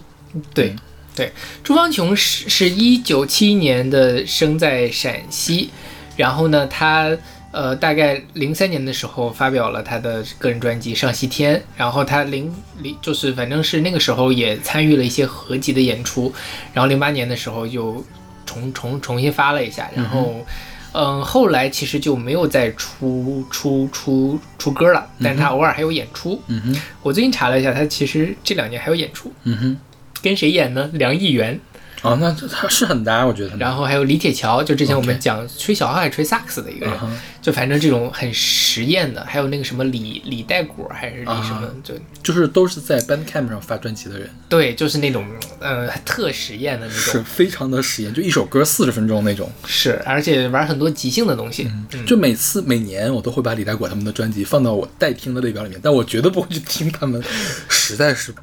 [SPEAKER 1] 对对，朱芳琼是是一九七一年的，生在陕西，然后呢，她呃大概零三年的时候发表了他的个人专辑《上西天》，然后他零零就是反正是那个时候也参与了一些合集的演出，然后零八年的时候又重 重重新发了一下，然后。嗯，后来其实就没有再出出出出歌了，但是他偶尔还有演出。
[SPEAKER 2] 嗯哼，
[SPEAKER 1] 我最近查了一下，他其实这两年还有演出，
[SPEAKER 2] 嗯哼，
[SPEAKER 1] 跟谁演呢？梁艺元，
[SPEAKER 2] 啊，那这他是很搭，我觉得。
[SPEAKER 1] 然后还有李铁桥，就之前我们讲吹小号还是吹萨克斯的一个人就反正这种很实验的，还有那个什么李李代果还是李什么，
[SPEAKER 2] 啊
[SPEAKER 1] 就
[SPEAKER 2] 就是都是在 Bandcamp 上发专辑的人，
[SPEAKER 1] 对，就是那种嗯、呃特实验的那种，
[SPEAKER 2] 是非常的实验，就一首歌四十分钟那种。
[SPEAKER 1] 是，而且玩很多即兴的东西，嗯。
[SPEAKER 2] 就每次每年我都会把李代果他们的专辑放到我待听的列表里面，但我绝对不会去听他们，实在是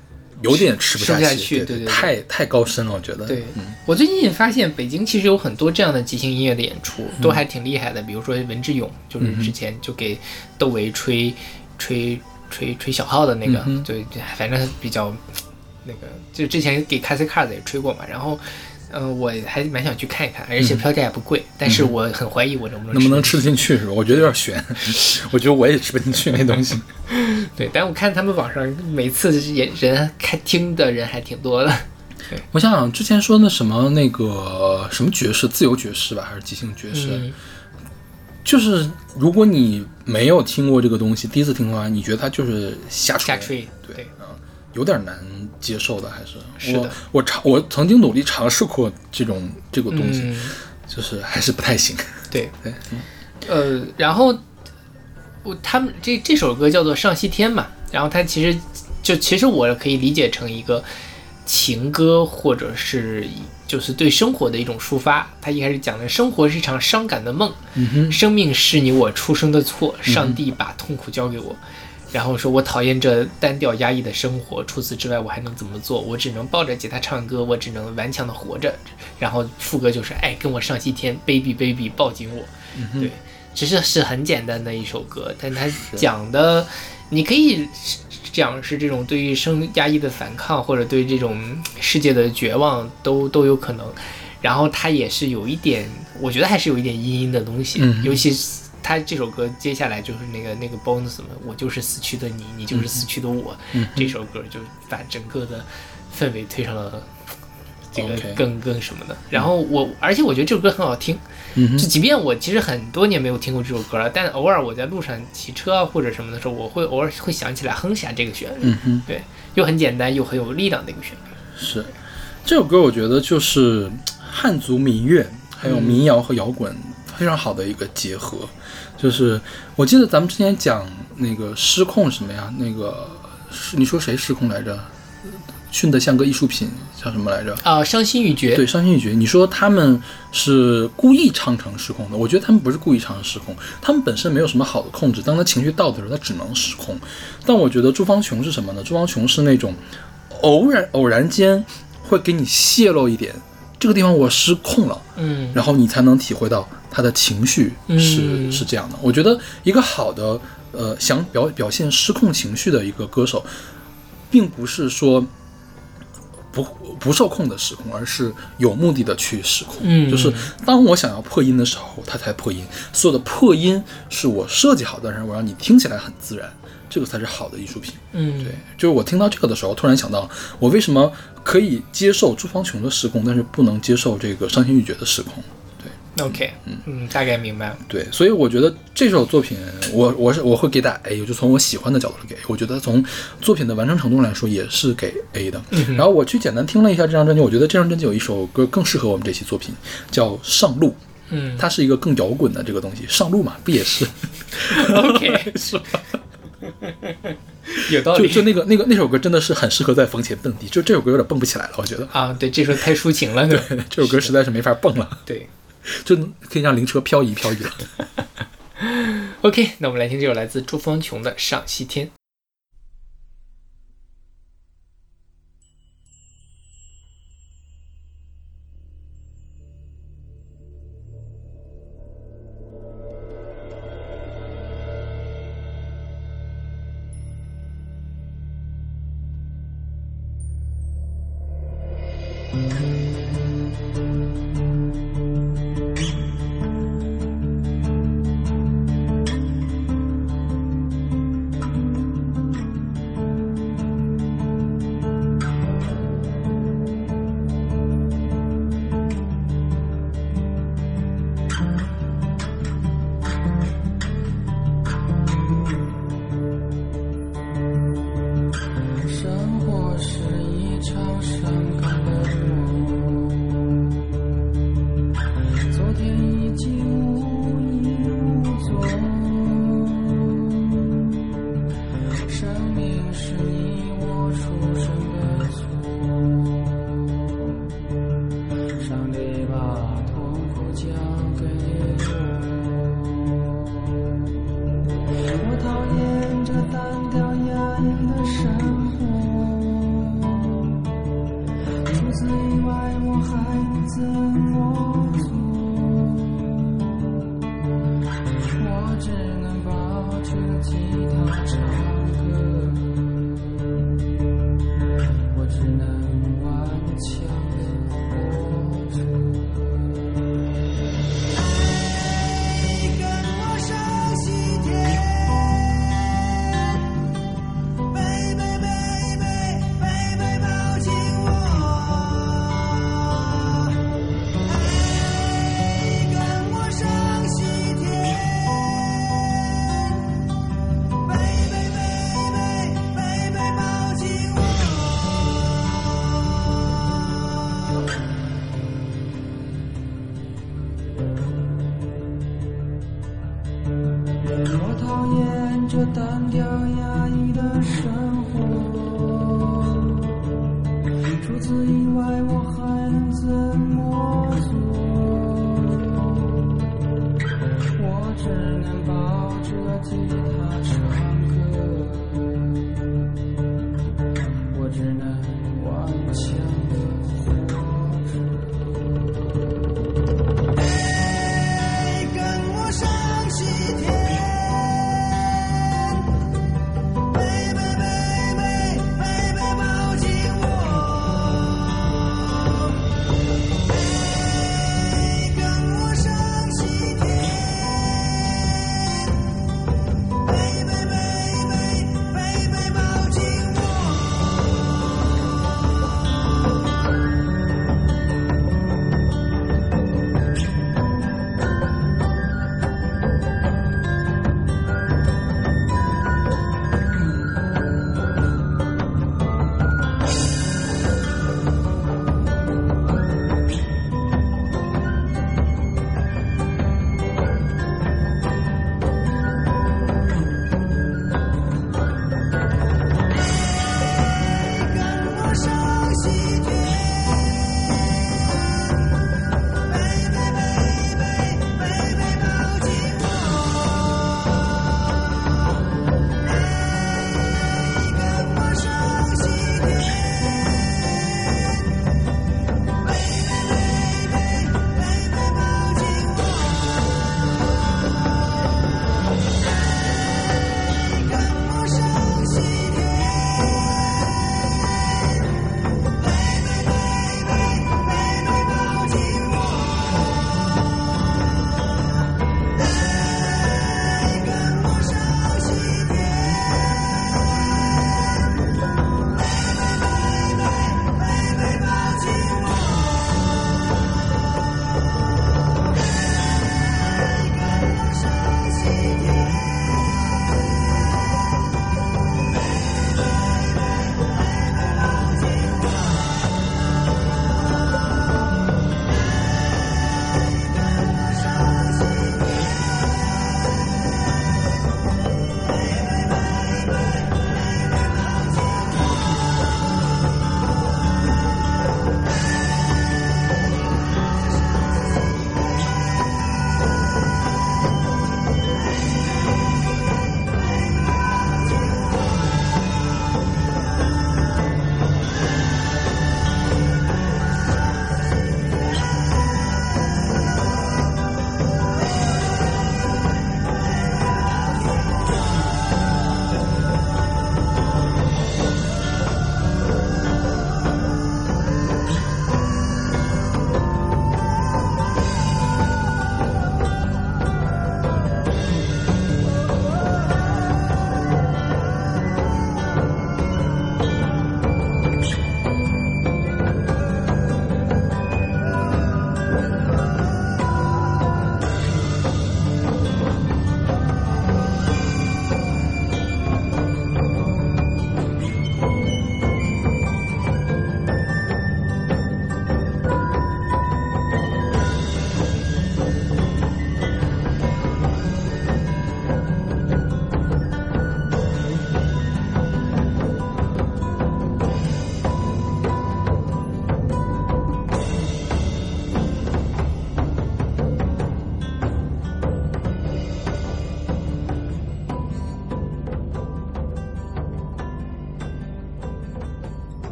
[SPEAKER 2] 有点吃不
[SPEAKER 1] 下
[SPEAKER 2] 去，对
[SPEAKER 1] 对对对
[SPEAKER 2] 太太高深了，我觉得。
[SPEAKER 1] 对
[SPEAKER 2] 嗯，
[SPEAKER 1] 我最近也发现北京其实有很多这样的即兴音乐的演出，
[SPEAKER 2] 嗯
[SPEAKER 1] 都还挺厉害的。比如说文志勇，就是之前就给窦唯吹吹吹吹小号的那个，对，反正比较那个，就之前给 c a s i Cars 也吹过嘛。然后，嗯、我还蛮想去看一看，而且票价也不贵，但是我很怀疑我能不能
[SPEAKER 2] 能不能吃
[SPEAKER 1] 得
[SPEAKER 2] 得进去是吧？我觉得有点悬，我觉得我也吃不进去那东西。
[SPEAKER 1] 对，但我看他们网上每次也人开听的人还挺多的。
[SPEAKER 2] 我想想，之前说那什么那个什么爵士，自由爵士吧，还是即兴爵士？
[SPEAKER 1] 嗯，
[SPEAKER 2] 就是如果你没有听过这个东西，第一次听的话，你觉得它就是瞎吹，
[SPEAKER 1] 瞎吹，
[SPEAKER 2] 对有点难接受的，还是我我尝我曾经努力尝试过这种这个东西，
[SPEAKER 1] 嗯
[SPEAKER 2] 就是还是不太行。
[SPEAKER 1] 对，
[SPEAKER 2] 对，
[SPEAKER 1] 呃，然后我他们这这首歌叫做《上西天》嘛，然后它其实就其实我可以理解成一个情歌，或者是一就是对生活的一种抒发。他一开始讲的生活是一场伤感的梦，
[SPEAKER 2] 嗯，
[SPEAKER 1] 生命是你我出生的错，上帝把痛苦交给我。然后说，我讨厌这单调压抑的生活。除此之外，我还能怎么做？我只能抱着吉他唱歌，我只能顽强的活着。然后副歌就是，哎，跟我上西天，baby baby，抱紧我。对，其实是很简单的一首歌，但它讲的，你可以讲是这种对于生压抑的反抗，或者对这种世界的绝望，都都有可能。然后它也是有一点，我觉得还是有一点阴阴的东西，
[SPEAKER 2] 嗯
[SPEAKER 1] 尤其是他这首歌接下来就是那个那个 bonus 嘛，我就是死去的你，你就是死去的我，
[SPEAKER 2] 嗯
[SPEAKER 1] 这首歌就把整个的氛围推上了这个更更什么的。然后我，而且我觉得这首歌很好听，就即便我其实很多年没有听过这首歌了，但偶尔我在路上骑车啊或者什么的时候，我会偶尔会想起来哼下这个旋律。对，又很简单又很有力量的一个旋律。
[SPEAKER 2] 是这首歌，我觉得就是汉族民乐还有民谣和摇滚非常好的一个结合。就是我记得咱们之前讲那个失控什么呀？那个是你说谁失控来着？训得像个艺术品，叫什么来着？
[SPEAKER 1] 啊、伤心欲绝。
[SPEAKER 2] 对，伤心欲绝。你说他们是故意唱成失控的，我觉得他们不是故意唱成失控，他们本身没有什么好的控制。当他情绪到的时候，他只能失控。但我觉得朱芳琼是什么呢？朱芳琼是那种偶然偶然间会给你泄露一点，这个地方我失控了，
[SPEAKER 1] 嗯，
[SPEAKER 2] 然后你才能体会到他的情绪是、
[SPEAKER 1] 嗯
[SPEAKER 2] 是这样的。我觉得一个好的呃想表表现失控情绪的一个歌手，并不是说不不受控的失控，而是有目的的去失控。
[SPEAKER 1] 嗯
[SPEAKER 2] 就是当我想要破音的时候，他才破音。所有的破音是我设计好的，但是我让你听起来很自然，这个才是好的艺术品。
[SPEAKER 1] 嗯，
[SPEAKER 2] 对，就是我听到这个的时候，突然想到，我为什么可以接受朱芳琼的失控，但是不能接受这个伤心欲绝的失控？
[SPEAKER 1] OK，嗯嗯大概明白了。
[SPEAKER 2] 对，所以我觉得这首作品，我我是我会给打 A，就从我喜欢的角度来给。我觉得从作品的完成程度来说，也是给 A 的。然后我去简单听了一下这张专辑，我觉得这张专辑有一首歌更适合我们这期作品，叫《上路》。
[SPEAKER 1] 嗯
[SPEAKER 2] 它是一个更摇滚的这个东西，上路嘛，不也是
[SPEAKER 1] ？，OK，
[SPEAKER 2] 是吧？
[SPEAKER 1] 有道理。
[SPEAKER 2] 就就那个那个那首歌真的是很适合在房前蹦迪，就这首歌有点蹦不起来了，我觉得。
[SPEAKER 1] 啊，对，这首太抒情了，对？
[SPEAKER 2] 这首歌实在是没法蹦了，
[SPEAKER 1] 对。
[SPEAKER 2] 就可以让灵车漂移漂移了。
[SPEAKER 1] OK，那我们来听这首来自朱芳琼的《上西天》。
[SPEAKER 7] 只能保持期待。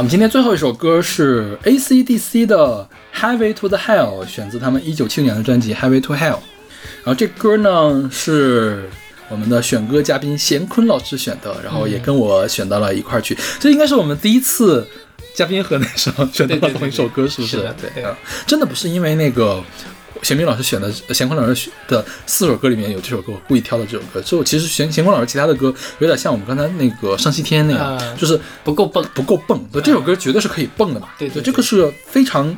[SPEAKER 7] 我
[SPEAKER 2] 们今天最后一首歌是 AC/DC 的《Highway to the Hell》，选自他们一九七年的专辑《Highway to Hell》。然后这歌呢是我们的选歌嘉宾贤坤老师选的，然后也跟我选到了一块儿去。这应该是我们第一次嘉宾和那什么选到了同一首歌，是不
[SPEAKER 1] 是的对
[SPEAKER 2] 啊，真的不是因为那个。贤明老师选的，贤坤老师选的四首歌里面有这首歌，我故意挑的这首歌。就其实贤贤坤老师其他的歌有点像我们刚才那个上西天那样，
[SPEAKER 1] 啊
[SPEAKER 2] 就是
[SPEAKER 1] 不够蹦，
[SPEAKER 2] 不够蹦。对，这首歌绝对是可以蹦的嘛。
[SPEAKER 1] 对对
[SPEAKER 2] 这个是非常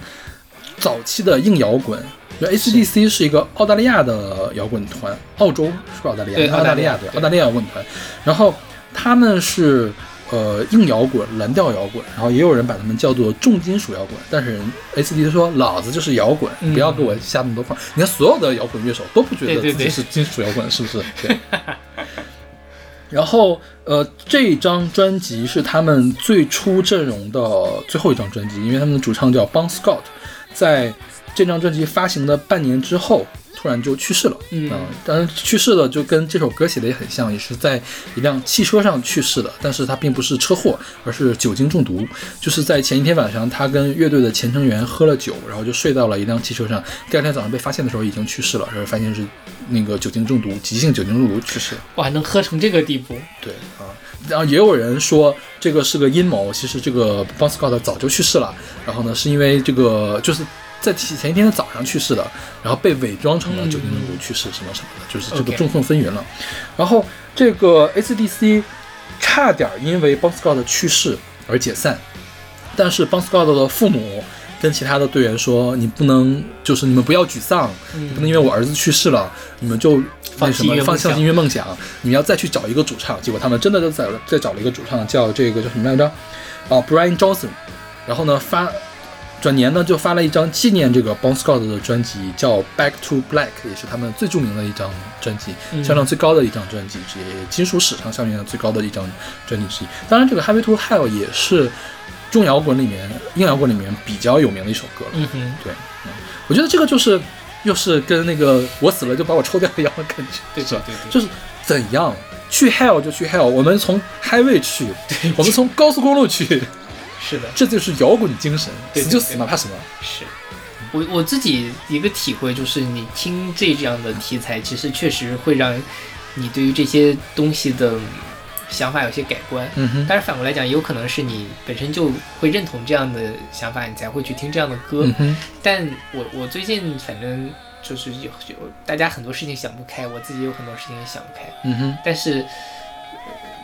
[SPEAKER 2] 早期的硬摇滚。就 AC/DC 是一个澳大利亚的摇滚团，澳洲是不是澳大利亚？
[SPEAKER 1] 对
[SPEAKER 2] 澳大利亚
[SPEAKER 1] 对
[SPEAKER 2] 澳大利亚摇滚团。然后他们是呃硬摇滚、蓝调摇滚，然后也有人把他们叫做重金属摇滚。但是 AC/DC 说老子就是摇滚，
[SPEAKER 1] 嗯
[SPEAKER 2] 不要给我下那么多框。你看所有的摇滚乐手都不觉得自己是金属摇滚，是不是？对。然后，呃，这张专辑是他们最初阵容的最后一张专辑，因为他们的主唱叫 Bon Scott，在这张专辑发行的半年之后，突然就去世了。
[SPEAKER 1] 嗯
[SPEAKER 2] 啊当然去世了就跟这首歌写的也很像，也是在一辆汽车上去世的，但是他并不是车祸，而是酒精中毒。就是在前一天晚上，他跟乐队的前成员喝了酒，然后就睡到了一辆汽车上。第二天早上被发现的时候已经去世了，然后发现是那个酒精中毒，急性酒精中毒去世。
[SPEAKER 1] 哇，能喝成这个地步，
[SPEAKER 2] 对啊，然后也有人说这个是个阴谋，其实这个 Bon Scott 早就去世了，然后呢是因为这个就是在前前一天的早上去世的，然后被伪装成了酒精中毒去世什么什么的，就是这个众说纷纭了。然后这个 ACDC 差点因为 Bon Scott 的去世而解散，但是 Bon Scott 的父母。跟其他的队员说：“你不能，就是你们不要沮丧，你不能因为我儿子去世了，你们就那什么放
[SPEAKER 1] 放弃音乐梦想
[SPEAKER 2] 弃音乐梦想，你们要再去找一个主唱。结果他们真的就在再找了一个主唱，叫这个叫什么来着？啊，Brian Johnson。然后呢，发转年呢就发了一张纪念这个 Bon Scott 的专辑，叫《Back to Black》，也是他们最著名的一张专辑，
[SPEAKER 1] 嗯
[SPEAKER 2] 销量最高的一张专辑之一，也金属史上销量最高的一张专辑之一。当然，这个《Highway to Hell》也是重摇滚里面、硬摇滚里面比较有名的一首歌了。
[SPEAKER 1] 嗯哼，
[SPEAKER 2] 对，嗯，我觉得这个就是又是跟那个我死了就把我抽掉一样的感觉，
[SPEAKER 1] 对
[SPEAKER 2] 是吧
[SPEAKER 1] 对对对
[SPEAKER 2] 就是怎样去 hell 就去 hell，我们从 highway 去，我们从高速公路去，
[SPEAKER 1] 是的，
[SPEAKER 2] 这就是摇滚精神，
[SPEAKER 1] 对对
[SPEAKER 2] 死就死，
[SPEAKER 1] 对
[SPEAKER 2] 哪怕什么。
[SPEAKER 1] 是我我自己一个体会就是，你听这样的题材，其实确实会让你对于这些东西的想法有些改观。
[SPEAKER 2] 嗯哼，
[SPEAKER 1] 但是反过来讲，也有可能是你本身就会认同这样的想法，你才会去听这样的歌。
[SPEAKER 2] 嗯哼，
[SPEAKER 1] 但我我最近反正就是有有大家很多事情想不开，我自己有很多事情也想不开。
[SPEAKER 2] 嗯哼，
[SPEAKER 1] 但是呃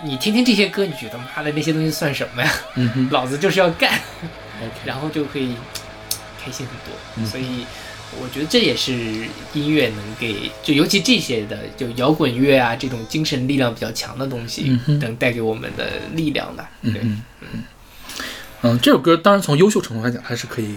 [SPEAKER 1] 你听听这些歌，你觉得妈的那些东西算什么呀？
[SPEAKER 2] 嗯
[SPEAKER 1] 老子就是要干。然后就可以开心很多。
[SPEAKER 2] 嗯
[SPEAKER 1] 所以我觉得这也是音乐能给，就尤其这些的，就摇滚乐啊这种精神力量比较强的东西，
[SPEAKER 2] 嗯
[SPEAKER 1] 能带给我们的力量吧。对，
[SPEAKER 2] 嗯嗯嗯，嗯，这首歌当然从优秀程度来讲，还是可以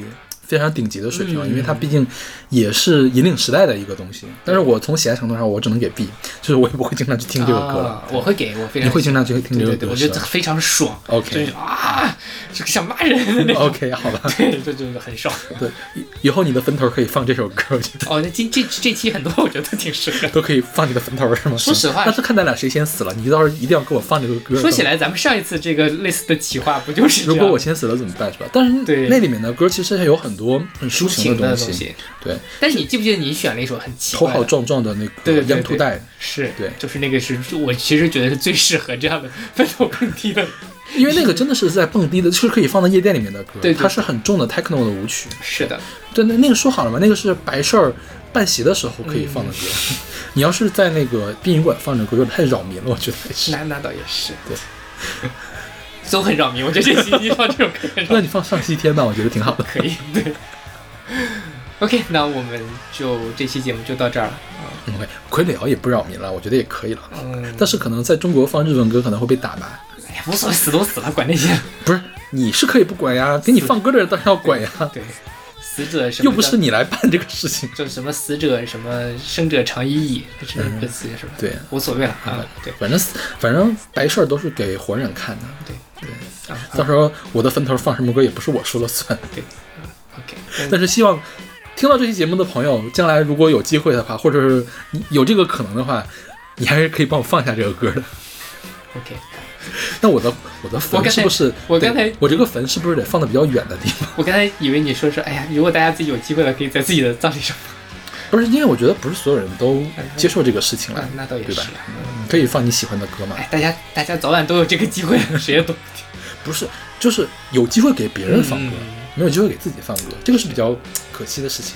[SPEAKER 2] 非常顶级的水平，
[SPEAKER 1] 嗯
[SPEAKER 2] 因为它毕竟也是引领时代的一个东西。但是我从喜爱程度上，我只能给 B，就是我也不会经常去听这首歌
[SPEAKER 1] 我会给我非常
[SPEAKER 2] 你会经常去听这个
[SPEAKER 1] 对对对，
[SPEAKER 2] 歌，
[SPEAKER 1] 我觉得非常爽。
[SPEAKER 2] OK
[SPEAKER 1] 就是啊，这个想骂人的那种。
[SPEAKER 2] OK，好吧，
[SPEAKER 1] 对，这就是很爽。
[SPEAKER 2] 对，以以后你的坟头可以放这首歌，我觉得
[SPEAKER 1] 哦，那今这这期很多我觉得挺适合。
[SPEAKER 2] 都可以放你的坟头是吗？
[SPEAKER 1] 说实话
[SPEAKER 2] 那是看咱俩谁先死了，你到时候一定要给我放这个歌。
[SPEAKER 1] 说起，来，咱们上一次这个类似的企划不就是
[SPEAKER 2] 如果我先死了怎么办是吧？但是
[SPEAKER 1] 对
[SPEAKER 2] 那里面的歌其实还有很多很抒情
[SPEAKER 1] 情的
[SPEAKER 2] 东
[SPEAKER 1] 东西。
[SPEAKER 2] 对，
[SPEAKER 1] 但是你记不记得你选了一首很奇
[SPEAKER 2] 头
[SPEAKER 1] 怪的？
[SPEAKER 2] 好壮壮的那个
[SPEAKER 1] 对对对。
[SPEAKER 2] 羊兔带，
[SPEAKER 1] 是
[SPEAKER 2] 对。
[SPEAKER 1] 就是那个是我其实觉得是最适合这样的分头蹦迪的。
[SPEAKER 2] 因为那个真的是在蹦迪的，就是可以放在夜店里面的歌，
[SPEAKER 1] 对对
[SPEAKER 2] 它是很重的 techno 的舞曲。
[SPEAKER 1] 是的，
[SPEAKER 2] 对，那那个说好了嘛，那个是白事儿办席的时候可以放的歌。你要是在那个殡仪馆放这歌，有点太扰民了，我觉得。是。
[SPEAKER 1] 那那倒也是，
[SPEAKER 2] 对，
[SPEAKER 1] 都很扰民。我觉得这期你放这首歌很扰民
[SPEAKER 2] 那你放上西天吧，我觉得挺好的。
[SPEAKER 1] 可以，对。OK，那我们就这期节目就到这儿了。
[SPEAKER 2] 嗯，傀儡摇也不扰民了，我觉得也可以了。
[SPEAKER 1] 嗯，
[SPEAKER 2] 但是可能在中国放日文歌可能会被打吧？
[SPEAKER 1] 哎呀，无所谓，死都死了，管那些。
[SPEAKER 2] 不是，你是可以不管呀，给你放歌的人当然要管呀，
[SPEAKER 1] 对，死者什么
[SPEAKER 2] 又不是你来办这个事情。
[SPEAKER 1] 就什么死者什么生者长已矣，这是歌词是吧？
[SPEAKER 2] 对，
[SPEAKER 1] 无所谓了啊。对
[SPEAKER 2] 反正反正白事儿都是给活人看的。
[SPEAKER 1] 对
[SPEAKER 2] 对，
[SPEAKER 1] 啊
[SPEAKER 2] 到时候我的坟头放什么歌也不是我说了算。
[SPEAKER 1] 对，OK。
[SPEAKER 2] 但是希望听到这期节目的朋友，将来如果有机会的话，或者是你有这个可能的话，你还是可以帮我放下这个歌的。
[SPEAKER 1] OK，
[SPEAKER 2] 那我的我的坟是不是？
[SPEAKER 1] 我刚才
[SPEAKER 2] 对我这个坟是不是得放的比较远的地方？
[SPEAKER 1] 我刚才以为你说是，哎呀，如果大家自己有机会了，可以在自己的葬礼上
[SPEAKER 2] 不是，因为我觉得不是所有人都接受这个事情了
[SPEAKER 1] 嗯，，那倒也
[SPEAKER 2] 对吧
[SPEAKER 1] 是。
[SPEAKER 2] 可以放你喜欢的歌嘛？
[SPEAKER 1] 哎，大家大家早晚都有这个机会，谁也躲不掉。
[SPEAKER 2] 不是，就是有机会给别人放歌，
[SPEAKER 1] 嗯
[SPEAKER 2] 没有机会给自己放歌，这个是比较可惜的事情。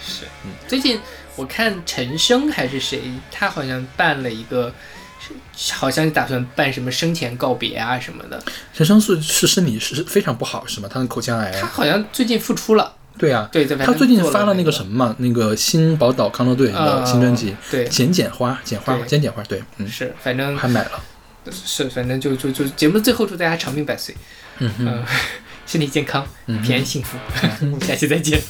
[SPEAKER 1] 是，嗯最近我看陈升还是谁，他好像办了一个，好像打算办什么生前告别啊什么的。
[SPEAKER 2] 陈升是是身体是非常不好是吗？他的口腔癌
[SPEAKER 1] 他。好像最近复出了，
[SPEAKER 2] 对啊、
[SPEAKER 1] 对对，
[SPEAKER 2] 他最近发了那
[SPEAKER 1] 那
[SPEAKER 2] 个什么嘛，那个新宝岛康乐队的
[SPEAKER 1] 呃
[SPEAKER 2] 新专辑
[SPEAKER 1] 对《
[SPEAKER 2] 剪剪花》，剪花，剪剪花，对，嗯，
[SPEAKER 1] 是，反正
[SPEAKER 2] 还买了，
[SPEAKER 1] 是，反正就就就节目的最后祝大家长命百岁，
[SPEAKER 2] 嗯
[SPEAKER 1] 嗯、身体健康，
[SPEAKER 2] 嗯
[SPEAKER 1] 平安幸福。我们下期再见。